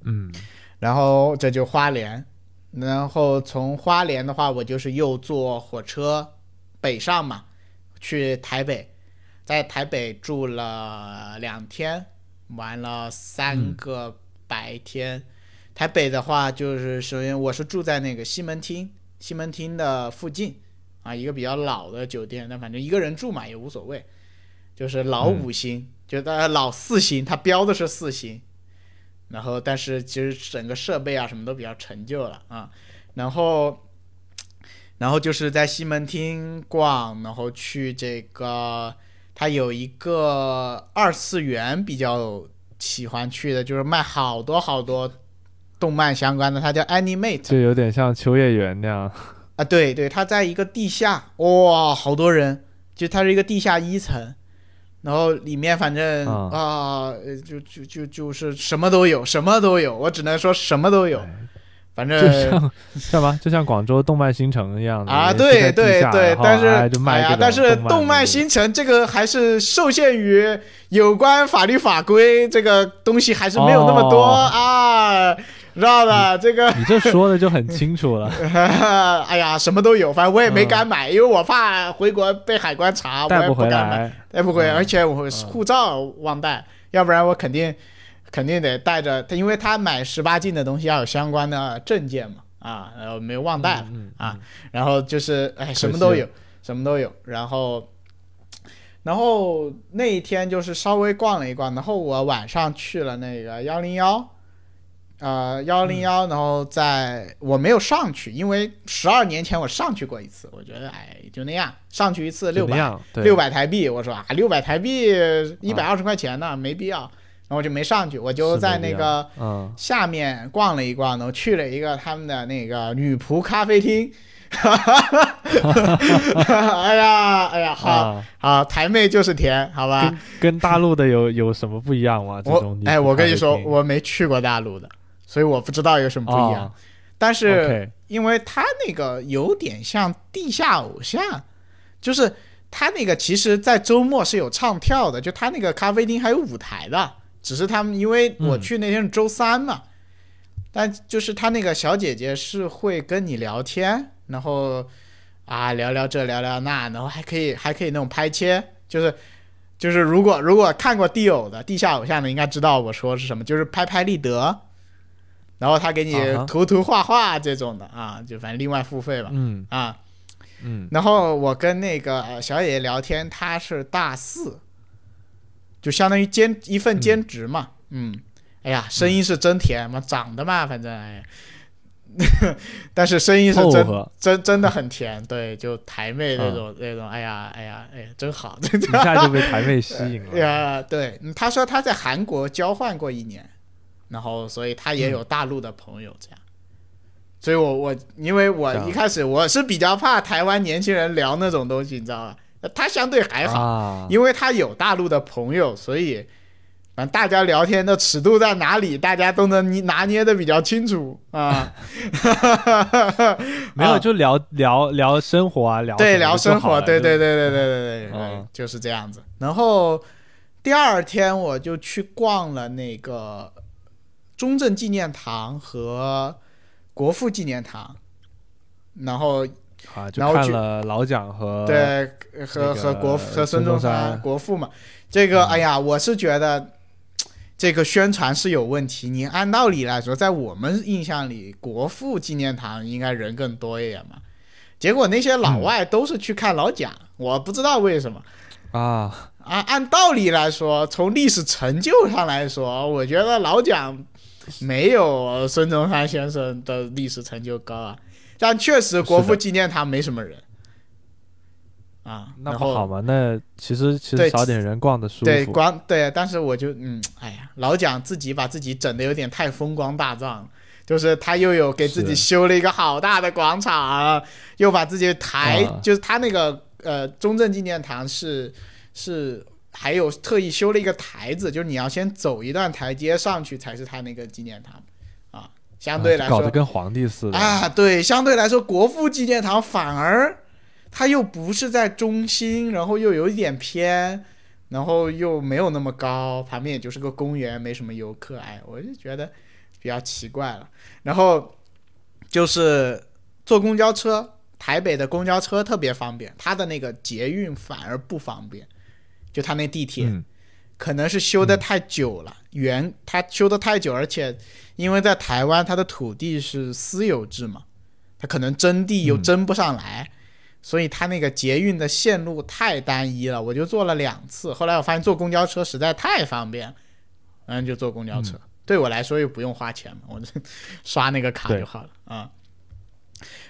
嗯，然后这就花莲，然后从花莲的话，我就是又坐火车北上嘛，去台北，在台北住了两天，玩了三个白天。台北的话，就是首先我是住在那个西门町，西门町的附近啊，一个比较老的酒店，但反正一个人住嘛也无所谓，就是老五星，就呃老四星，它标的是四星。然后，但是其实整个设备啊什么都比较陈旧了啊。然后，然后就是在西门町逛，然后去这个，它有一个二次元比较喜欢去的，就是卖好多好多动漫相关的，它叫 Animate 就有点像秋叶原那样。啊，对对，它在一个地下，哇，好多人，就它是一个地下一层。然后里面反正啊就就就就是什么都有，什么都有，我只能说什么都有，反正就像像吗？就像广州动漫新城一样的啊，对对对，但是哎呀，但是动动漫新城这个还是受限于有关法律法规，这个东西还是没有那么多、哦啊，知道吧这个。你这说的就很清楚了，(laughs) 哎呀，什么都有，反正我也没敢买，因为我怕回国被海关查，我也带不敢买。带不回，嗯而且我护照忘带，要不然我肯定肯定得带着，因为他买十八禁的东西要有相关的证件嘛，啊，然后没有忘带了、嗯啊，然后就是哎什么都有，什么都有，然后然后那一天就是稍微逛了一逛，然后我晚上去了那个幺零幺。呃，幺零幺，然后在我没有上去，因为十二年前我上去过一次，我觉得哎就那样，上去一次六百，六百台币，我说啊，六百台币一百二十块钱呢，没必要，然后我就没上去，我就在那个嗯，下面逛了一逛，然后去了一个他们的那个女仆咖啡厅。(laughs) 哎呀，哎呀，好啊，好，台妹就是甜，好吧？跟跟大陆的有有什么不一样吗？这我种哎，我跟你说，我没去过大陆的，所以我不知道有什么不一样。哦但是因为他那个有点像地下偶像，就是他那个其实，在周末是有唱跳的，就他那个咖啡厅还有舞台的，只是他们因为我嗯去那天是周三嘛，但就是他那个小姐姐是会跟你聊天，然后啊聊聊这聊聊那，然后还可以还可以那种拍切，就是。就是如果如果看过地偶的地下偶像的，应该知道我说是什么，就是拍拍立得，然后他给你涂涂画画这种的啊，就反正另外付费吧嗯啊。嗯然后我跟那个呃小姐姐聊天，她是大四，就相当于兼一份兼职嘛，嗯，哎呀，声音是真甜嘛，长得嘛，反正哎，(laughs) 但是声音是真，真真的很甜，对，就台妹那种、那种，哎呀哎呀哎呀，真好，(laughs) 一下就被台妹吸引了。(laughs) 呀，对，嗯他说他在韩国交换过一年，然后所以他也有大陆的朋友这样。所以我我因为我一开始我是比较怕台湾年轻人聊那种东西，你知道吧？他相对还好，因为他有大陆的朋友，所以反正大家聊天的尺度在哪里，大家都能拿捏的比较清楚啊。(laughs) 没有，就聊聊聊生活啊，聊对聊生活，对对对对对对对，就是这样子。然后第二天我就去逛了那个中正纪念堂和国父纪念堂，然后。啊，就看了老蒋和对和和国和孙孙中中山山国父嘛，这个嗯哎呀，我是觉得。这个宣传是有问题。你按道理来说，在我们印象里，国父纪念堂应该人更多一点嘛。结果那些嗯老外都是去看老蒋，我不知道为什么。啊，按按道理来说，从历史成就上来说，我觉得老蒋没有孙中山先生的历史成就高啊。但确实，国父纪念堂没什么人。啊，那不好吗？那其实其实对少点人逛的舒服。对，光对，但是我就嗯，哎呀，老蒋自己把自己整的有点太风光大葬了，就是他又有给自己修了一个好大的广场，又把自己抬，啊就是他那个呃中正纪念堂是是还有特意修了一个台子，就是你要先走一段台阶上去才是他那个纪念堂啊，相对来说、搞得跟皇帝似的。啊，对，相对来说，国父纪念堂反而它又不是在中心，然后又有一点偏，然后又没有那么高，旁边也就是个公园，没什么游客，哎，我就觉得比较奇怪了。然后就是坐公交车，台北的公交车特别方便，它的那个捷运反而不方便，就它那地铁。嗯可能是修的太久了，原它修的太久，而且因为在台湾它的土地是私有制嘛，它可能征地又嗯征不上来，所以它那个捷运的线路太单一了，我就坐了两次，后来我发现坐公交车实在太方便，嗯，就坐公交车，对我来说又不用花钱嘛，我就 (laughs) 刷那个卡就好了啊、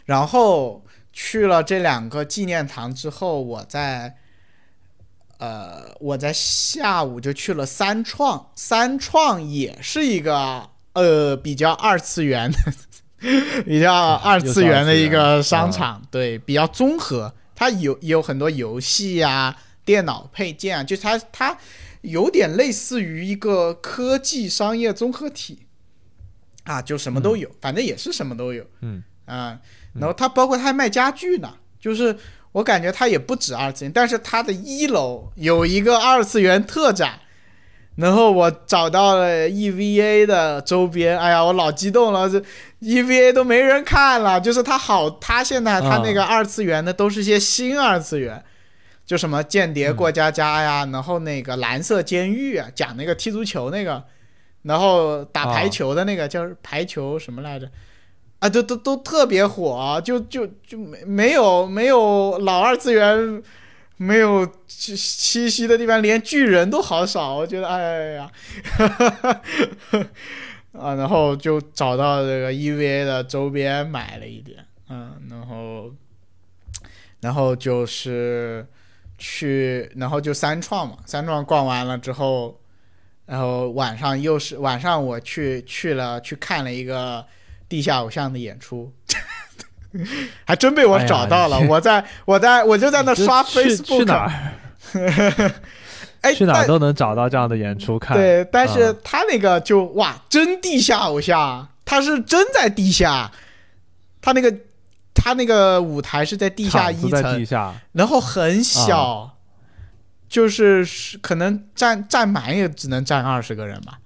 然后去了这两个纪念堂之后，我在。呃，我在下午就去了三创，三创也是一个呃比较二次元的，比较二次元 (laughs) 的一个商场，对，比较综合，它有有很多游戏啊、电脑配件啊，就它它有点类似于一个科技商业综合体。啊，就什么都有，反正也是什么都有，嗯。啊，然后它包括它还卖家具呢，就是我感觉它也不止二次元，但是它的一楼有一个二次元特展，然后我找到了 EVA 的周边，哎呀，我老激动了，这 EVA 都没人看了，就是他好，他现在他那个二次元的都是些新二次元。就什么间谍过家家呀，然后那个蓝色监狱啊，讲那个踢足球那个，然后打排球的那个、叫排球什么来着？啊，都都都特别火，就就就没没有没有老二次元没有栖栖息的地方，连巨人都好少，我觉得哎呀，哈哈哈啊，然后就找到这个 EVA 的周边买了一点，嗯，然后然后就是去，然后就三创嘛，三创逛完了之后。然后晚上又是晚上，我去去了去看了一个地下偶像的演出，(laughs) 还真被我找到了。哎我在我在我就在那刷 Facebook，去哪儿？(laughs) 哎，去哪儿都能找到这样的演出看。对，但是嗯他那个就哇，真地下偶像，他是真在地下，他那个他那个舞台是在地下一层地，下，然后很小，就是是可能站站满也只能站二十个人吧，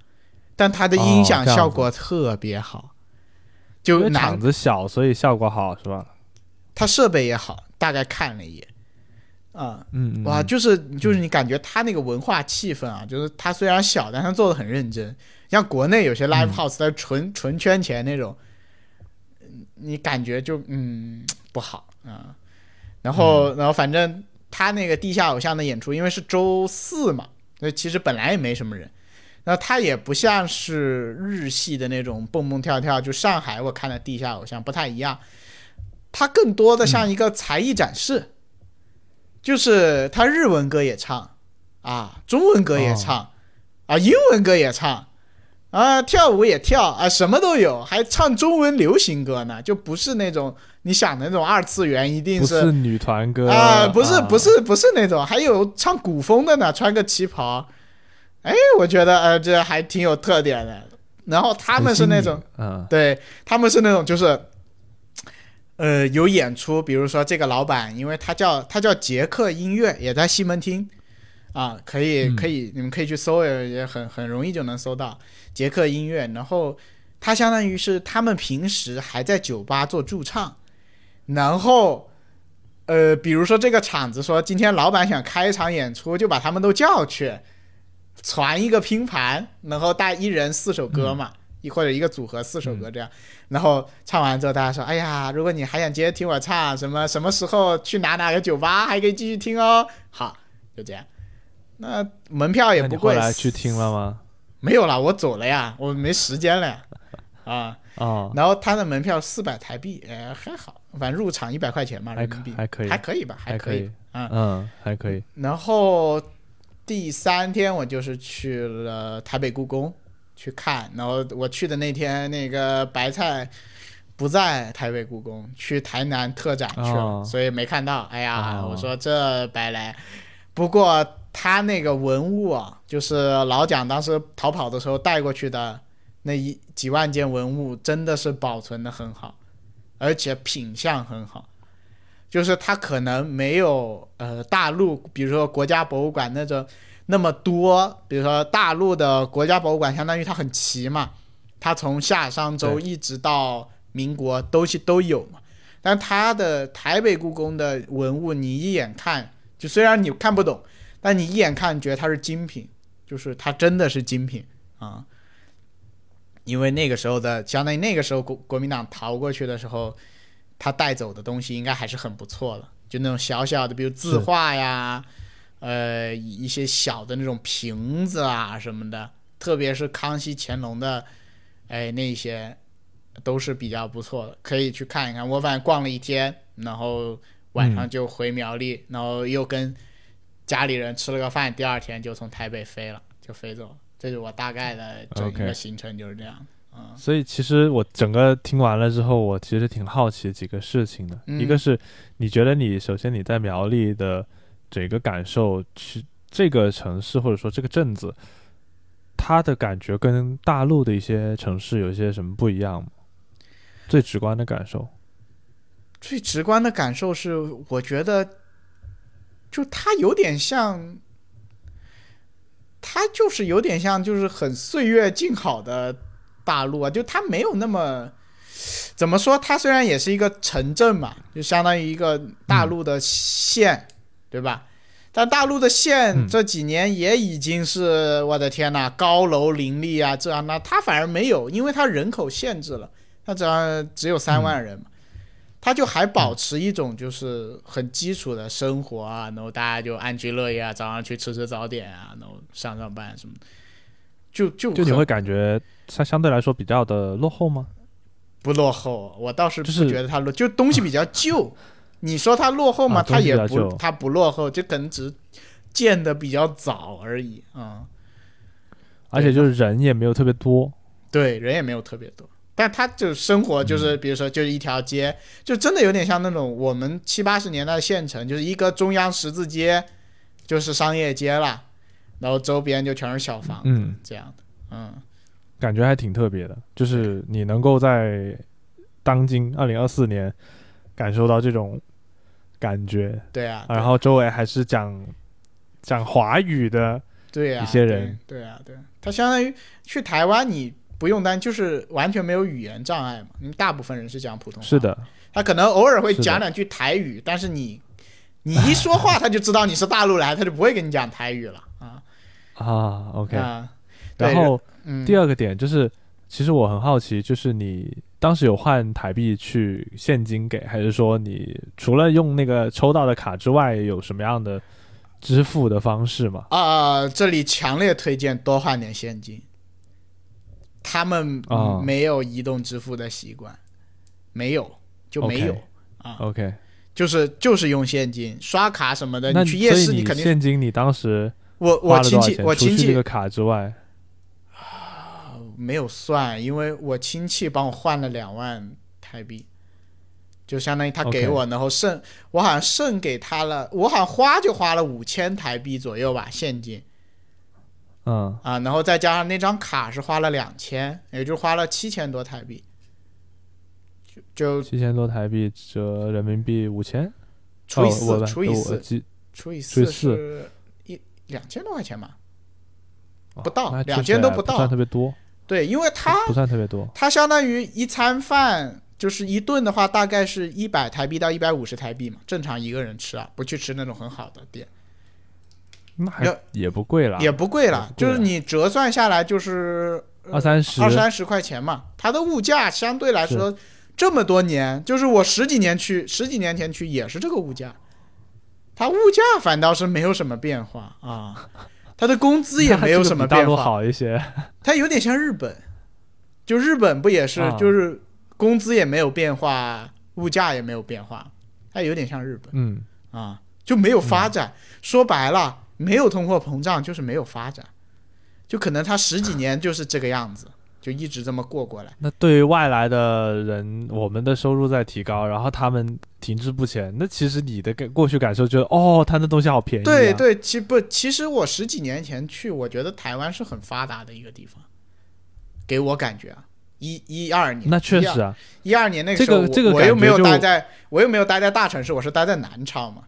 但他的音响效果特别好，就难场子小，所以效果好，是吧？它设备也好，大概看了一眼，啊、嗯，嗯哇，嗯就是就是你感觉他那个文化气氛啊，就是他虽然小，但他做的很认真。像国内有些 live 嗯 house 它纯纯圈钱那种，嗯你感觉就嗯不好啊。然嗯后然后反正他那个地下偶像的演出，因为是周四嘛，所以其实本来也没什么人。然后他也不像是日系的那种蹦蹦跳跳，就上海我看的地下偶像不太一样，它更多的像一个才艺展示，就是他日文歌也唱，啊，中文歌也唱，啊，英文歌也唱，啊，跳舞也跳，啊，什么都有，还唱中文流行歌呢，就不是那种你想的那种二次元，一定不是女团歌啊，不是啊。不是不是那种，还有唱古风的呢，穿个旗袍，哎，我觉得呃这还挺有特点的。然后他们是那种，，嗯对他们是那种就是，呃，有演出，比如说这个老板，因为他叫他叫杰克音乐，也在西门町，啊，可以嗯可以，你们可以去搜，也也很很容易就能搜到杰克音乐。然后他相当于是他们平时还在酒吧做驻唱，然后。呃，比如说这个场子说今天老板想开一场演出，就把他们都叫去，传一个拼盘，然后带一人四首歌嘛，一、或者一个组合四首歌这样，然后唱完之后大家说，哎呀，如果你还想接着听我唱，什么什么时候去哪哪个酒吧还可以继续听哦。好，就这样。那门票也不贵，后来去听了吗？没有了，我走了呀，我没时间了呀。啊，哦，然后他的门票四百台币，呃，还好，反正入场一百块钱嘛，还可人民币还可以还可以吧，还还可以以，啊。嗯，还可以。然后第三天我就是去了台北故宫去看，然后我去的那天那个白菜不在台北故宫，去台南特展去了，哦所以没看到。哎呀，哦我说这白来。不过他那个文物啊，就是老蒋当时逃跑的时候带过去的那一几万件文物，真的是保存的很好，而且品相很好。就是它可能没有呃大陆，比如说国家博物馆那种那么多，比如说大陆的国家博物馆，相当于它很齐嘛，它从夏商周一直到民国东西都有嘛。但它的台北故宫的文物，你一眼看，就虽然你看不懂，但你一眼看觉得它是精品，就是它真的是精品啊。因为那个时候的，相当于那个时候国国民党逃过去的时候，他带走的东西应该还是很不错的，就那种小小的，比如字画呀，呃，一些小的那种瓶子啊什么的，特别是康熙、乾隆的，哎，那些都是比较不错的，可以去看一看。我反正逛了一天，然后晚上就回苗栗，然后又跟家里人吃了个饭，第二天就从台北飞了，就飞走了。这是我大概的整个行程就是这样。嗯所以其实我整个听完了之后，我其实挺好奇几个事情的。嗯一个是你觉得你首先你在苗栗的整个感受，去这个城市或者说这个镇子，它的感觉跟大陆的一些城市有一些什么不一样吗？最直观的感受。最直观的感受是，我觉得，就它有点像，它就是有点像，就是很岁月静好的大陆啊，就它没有那么，怎么说？它虽然也是一个城镇嘛，就相当于一个大陆的县，对吧？但大陆的县嗯这几年也已经是，我的天呐，高楼林立啊，这样那，它反而没有，因为它人口限制了，它只要只有三万人嘛。他就还保持一种就是很基础的生活啊，然后大家就安居乐业啊，早上去吃吃早点啊，然后上上班什么的，就就就你会感觉它相对来说比较的落后吗？不落后，我倒是不就是觉得它落，就东西比较旧。你说它落后吗？啊它也不，它不落后，就可能只建的比较早而已啊、而且就是人也没有特别多。对，人也没有特别多，但他就生活就是，比如说就是一条街，就真的有点像那种我们七八十年代的县城，就是一个中央十字街，就是商业街啦，然后周边就全是小房子、嗯，这样的，嗯，感觉还挺特别的，就是你能够在当今二零二四年感受到这种感觉，对啊，然后周围还是讲讲华语的，对啊，一些人。对，对啊，对，他相当于去台湾你。不用担，就是完全没有语言障碍嘛，因为大部分人是讲普通话。是，的，他可能偶尔会讲两句台语，但是你你一说话，(laughs) 他就知道你是大陆来，他就不会跟你讲台语了啊。啊，OK。啊，然后嗯，第二个点就是，其实我很好奇，就是你当时有换台币去现金给，还是说你除了用那个抽到的卡之外，有什么样的支付的方式吗？啊、这里强烈推荐多换点现金。他们啊没有移动支付的习惯，没有就没有啊 OK，就是就是用现金，刷卡什么的。那你去夜市，你肯定现金你当时我我亲戚？我亲戚这个卡之外，没有算，因为我亲戚帮我换了两万台币，就相当于他给我然后剩我好像剩给他了，我好像花就花了五千台币左右吧，现金嗯。啊，然后再加上那张卡是花了两千，也就花了七千多台币，就就七千多台币折人民币五千，除以四，除以我四，除以四除以四两千多块钱吧？哦不到那2000确实还都不到算特别多，对，因为它不算特别多。它相当于一餐饭，就是一顿的话，大概是一百台币到一百五十台币嘛，正常一个人吃啊，不去吃那种很好的店，那还也不贵了，也不贵了，就是你折算下来就是呃二三十二三十块钱嘛。它的物价相对来说这么多年，就是我十几年去，十几年前去也是这个物价，它物价反倒是没有什么变化啊，它的工资也没有什么变化，好一些。它有点像日本，就日本不也是，啊就是工资也没有变化，物价也没有变化，它有点像日本嗯，啊。就没有发展。说白了，没有通货膨胀就是没有发展，就可能他十几年就是这个样子，就一直这么过过来。那对于外来的人，我们的收入在提高，然后他们停滞不前，那其实你的感过去感受就是，哦，他那东西好便宜。对对，其不，其实我十几年前去，我觉得台湾是很发达的一个地方，给我感觉啊。一一二年，那确实啊，一二年那个时候，这个我又没有待在，我又没有待在大城市，我是待在南昌嘛。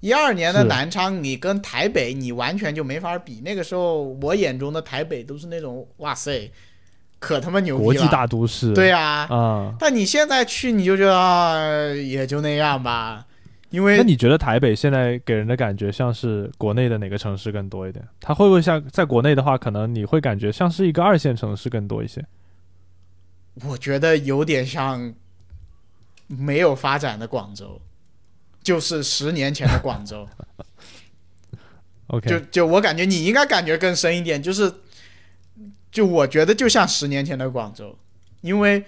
一二年的南昌，你跟台北，你完全就没法比。那个时候，我眼中的台北都是那种，哇塞，可他妈牛逼了，国际大都市。对呀，啊，但你现在去，你就觉得啊，也就那样吧。因为那你觉得台北现在给人的感觉像是国内的哪个城市更多一点？它会不会像在国内的话，可能你会感觉像是一个二线城市更多一些？我觉得有点像没有发展的广州，就是十年前的广州。(laughs) OK，就就我感觉你应该感觉更深一点，就是就我觉得就像十年前的广州，因为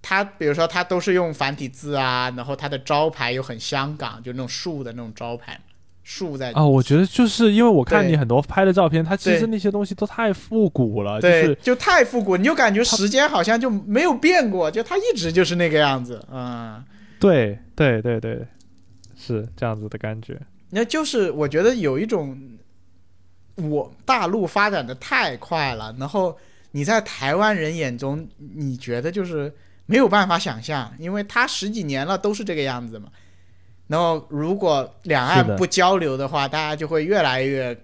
它比如说它都是用繁体字啊，然后它的招牌又很香港，就那种树的那种招牌。树在啊，我觉得就是因为我看你很多拍的照片，它其实那些东西都太复古了，对，就太复古，你就感觉时间好像就没有变过，就它一直就是那个样子，嗯，对对对对，是这样子的感觉。那就是我觉得有一种，我大陆发展的太快了，然后你在台湾人眼中，你觉得就是没有办法想象，因为他十几年了都是这个样子嘛。然后，如果两岸不交流的话，大家就会越来越，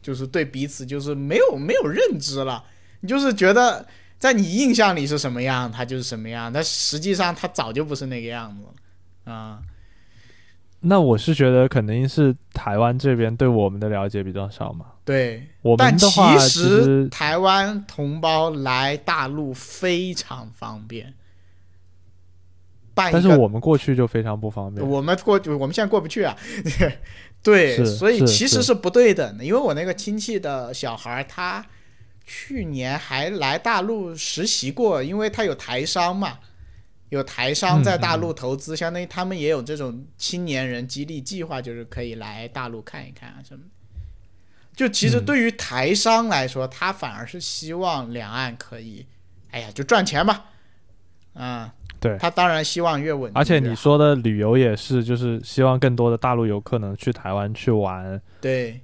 就是对彼此就是没有没有认知了。你就是觉得在你印象里是什么样，他就是什么样，但实际上他早就不是那个样子了啊。那我是觉得肯定是台湾这边对我们的了解比较少嘛。对，我们的话，其实台湾同胞来大陆非常方便。但是我们过去就非常不方便。我们过，我们现在过不去啊。(laughs) 对，所以其实是不对等的。因为我那个亲戚的小孩，他去年还来大陆实习过，因为他有台商嘛，有台商在大陆投资，相当于他们也有这种青年人激励计划，就是可以来大陆看一看啊什么。就其实对于台商来说，他反而是希望两岸可以，哎呀，就赚钱吧，啊。对他当然希望越稳，而且你说的旅游也是，就是希望更多的大陆游客能去台湾去玩，对，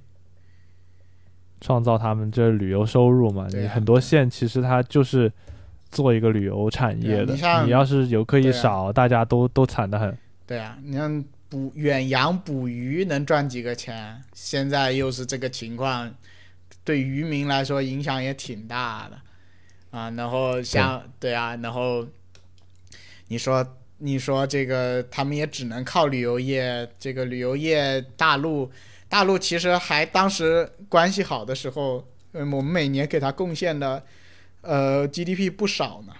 创造他们这旅游收入嘛。你很多县其实它就是做一个旅游产业的，你要是游客一少，大家都都惨得很。对啊，你像捕远洋捕鱼能赚几个钱，现在又是这个情况，对渔民来说影响也挺大的啊。然后像对啊，然后。你说，你说这个，他们也只能靠旅游业。这个旅游业，大陆，大陆其实还当时关系好的时候，嗯，我们每年给他贡献的，呃，GDP 不少呢。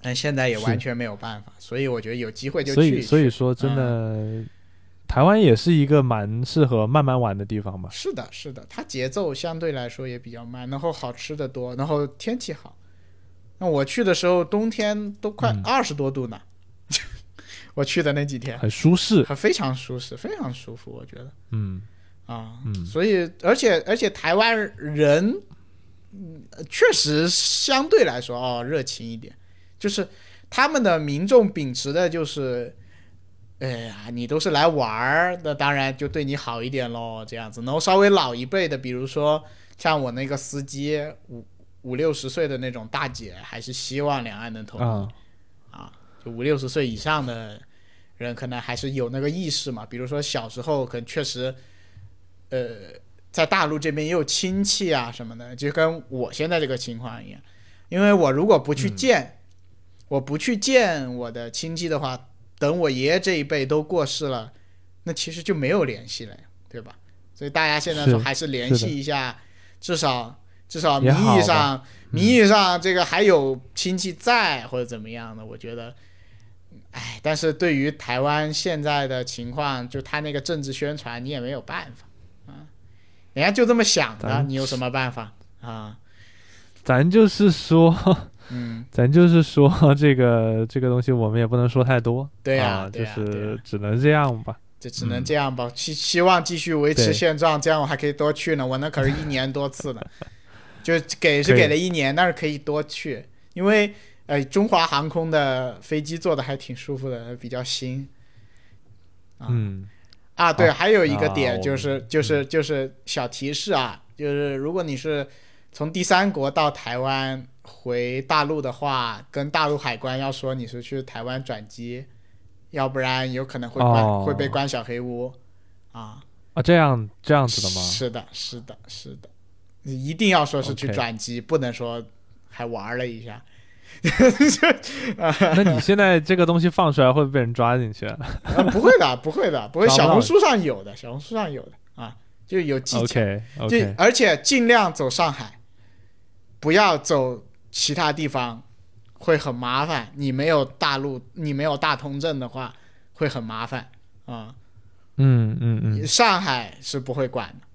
但现在也完全没有办法，所以我觉得有机会就去。所以，所以说，真的，台湾也是一个蛮适合慢慢玩的地方吧？是的，是的，它节奏相对来说也比较慢，然后好吃的多，然后天气好。那我去的时候，冬天都快二十多度呢。(laughs) 我去的那几天很舒适，非常舒适，非常舒服，我觉得。嗯啊，所以而且而且台湾人，确实相对来说哦热情一点，就是他们的民众秉持的就是，哎呀，你都是来玩儿，那当然就对你好一点喽，这样子。然后稍微老一辈的，比如说像我那个司机，五。五六十岁的那种大姐，还是希望两岸能统一啊！就五六十岁以上的人，可能还是有那个意识嘛。比如说小时候，可能确实，呃，在大陆这边也有亲戚啊什么的，就跟我现在这个情况一样。因为我如果不去见，我不去见我的亲戚的话，等我爷爷这一辈都过世了，那其实就没有联系了，对吧？所以大家现在说还是联系一下，至少。至少名义上，名义上这个还有亲戚在或者怎么样的，我觉得，哎，但是对于台湾现在的情况，就他那个政治宣传，你也没有办法啊，人家就这么想的，你有什么办法啊？咱就是说，嗯，咱就是说这个这个东西，我们也不能说太多，对呀，就是只能这样吧。就只能这样吧。希希望继续维持现状，这样我还可以多去呢。(laughs) 我那可是一年多次呢，就给是给了一年，但是可以多去，因为呃，中华航空的飞机坐的还挺舒服的，比较新。啊、嗯啊，对，还有一个点就是们就是就是小提示啊，就是如果你是从第三国到台湾回大陆的话，跟大陆海关要说你是去台湾转机，要不然有可能会关、哦会被关小黑屋啊。啊，这样这样子的吗？是的，是的，是的，你一定要说是去转机不能说还玩了一下。(laughs) 那你现在这个东西放出来会被人抓进去啊啊，不会的，(laughs) 不会的，不会。小红书上有的，小红书上有的啊，就有技巧。？OK 就而且尽量走上海，不要走其他地方，会很麻烦。你没有大陆，你没有大通证的话，会很麻烦啊、嗯嗯嗯，上海是不会管的，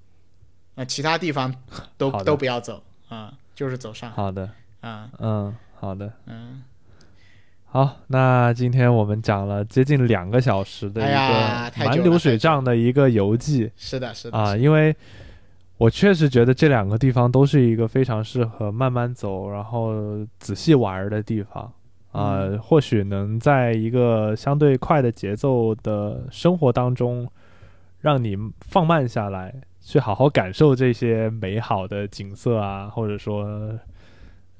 那、其他地方都都不要走啊、就是走上海好的，啊，嗯好的。嗯，好，那今天我们讲了接近两个小时的一个太久了蛮流水账的一个游记是的，是的，啊，因为我确实觉得这两个地方都是一个非常适合慢慢走，然后仔细玩儿的地方。啊，嗯。或许能在一个相对快的节奏的生活当中，让你放慢下来，去好好感受这些美好的景色啊，或者说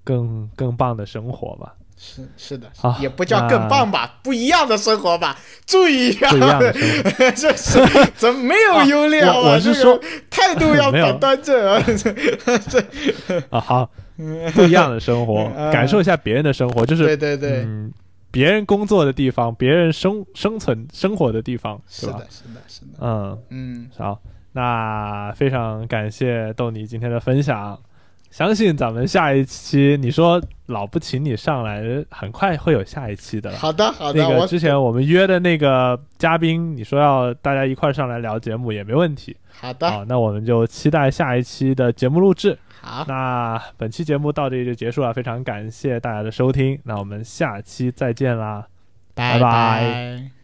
更更棒的生活吧。是是的，啊也不叫更棒吧，不一样的生活吧，注意一下，(laughs) (laughs) (laughs) 不一样的生活。这是怎么没有优劣啊？我我是说态度要没有端端正啊！这啊，好，不一样的生活，嗯感受一下别人的生活，就是对对对，嗯，别人工作的地方，别人生生存生活的地方，是吧是的，？是的，是的，嗯，嗯，好，那非常感谢豆你今天的分享。相信咱们下一期，你说老不请你上来，很快会有下一期的了。好的好的，那个之前我们约的那个嘉宾，你说要大家一块儿上来聊节目也没问题。好的好，那我们就期待下一期的节目录制。好，那本期节目到这里就结束了，非常感谢大家的收听，那我们下期再见啦。拜拜拜拜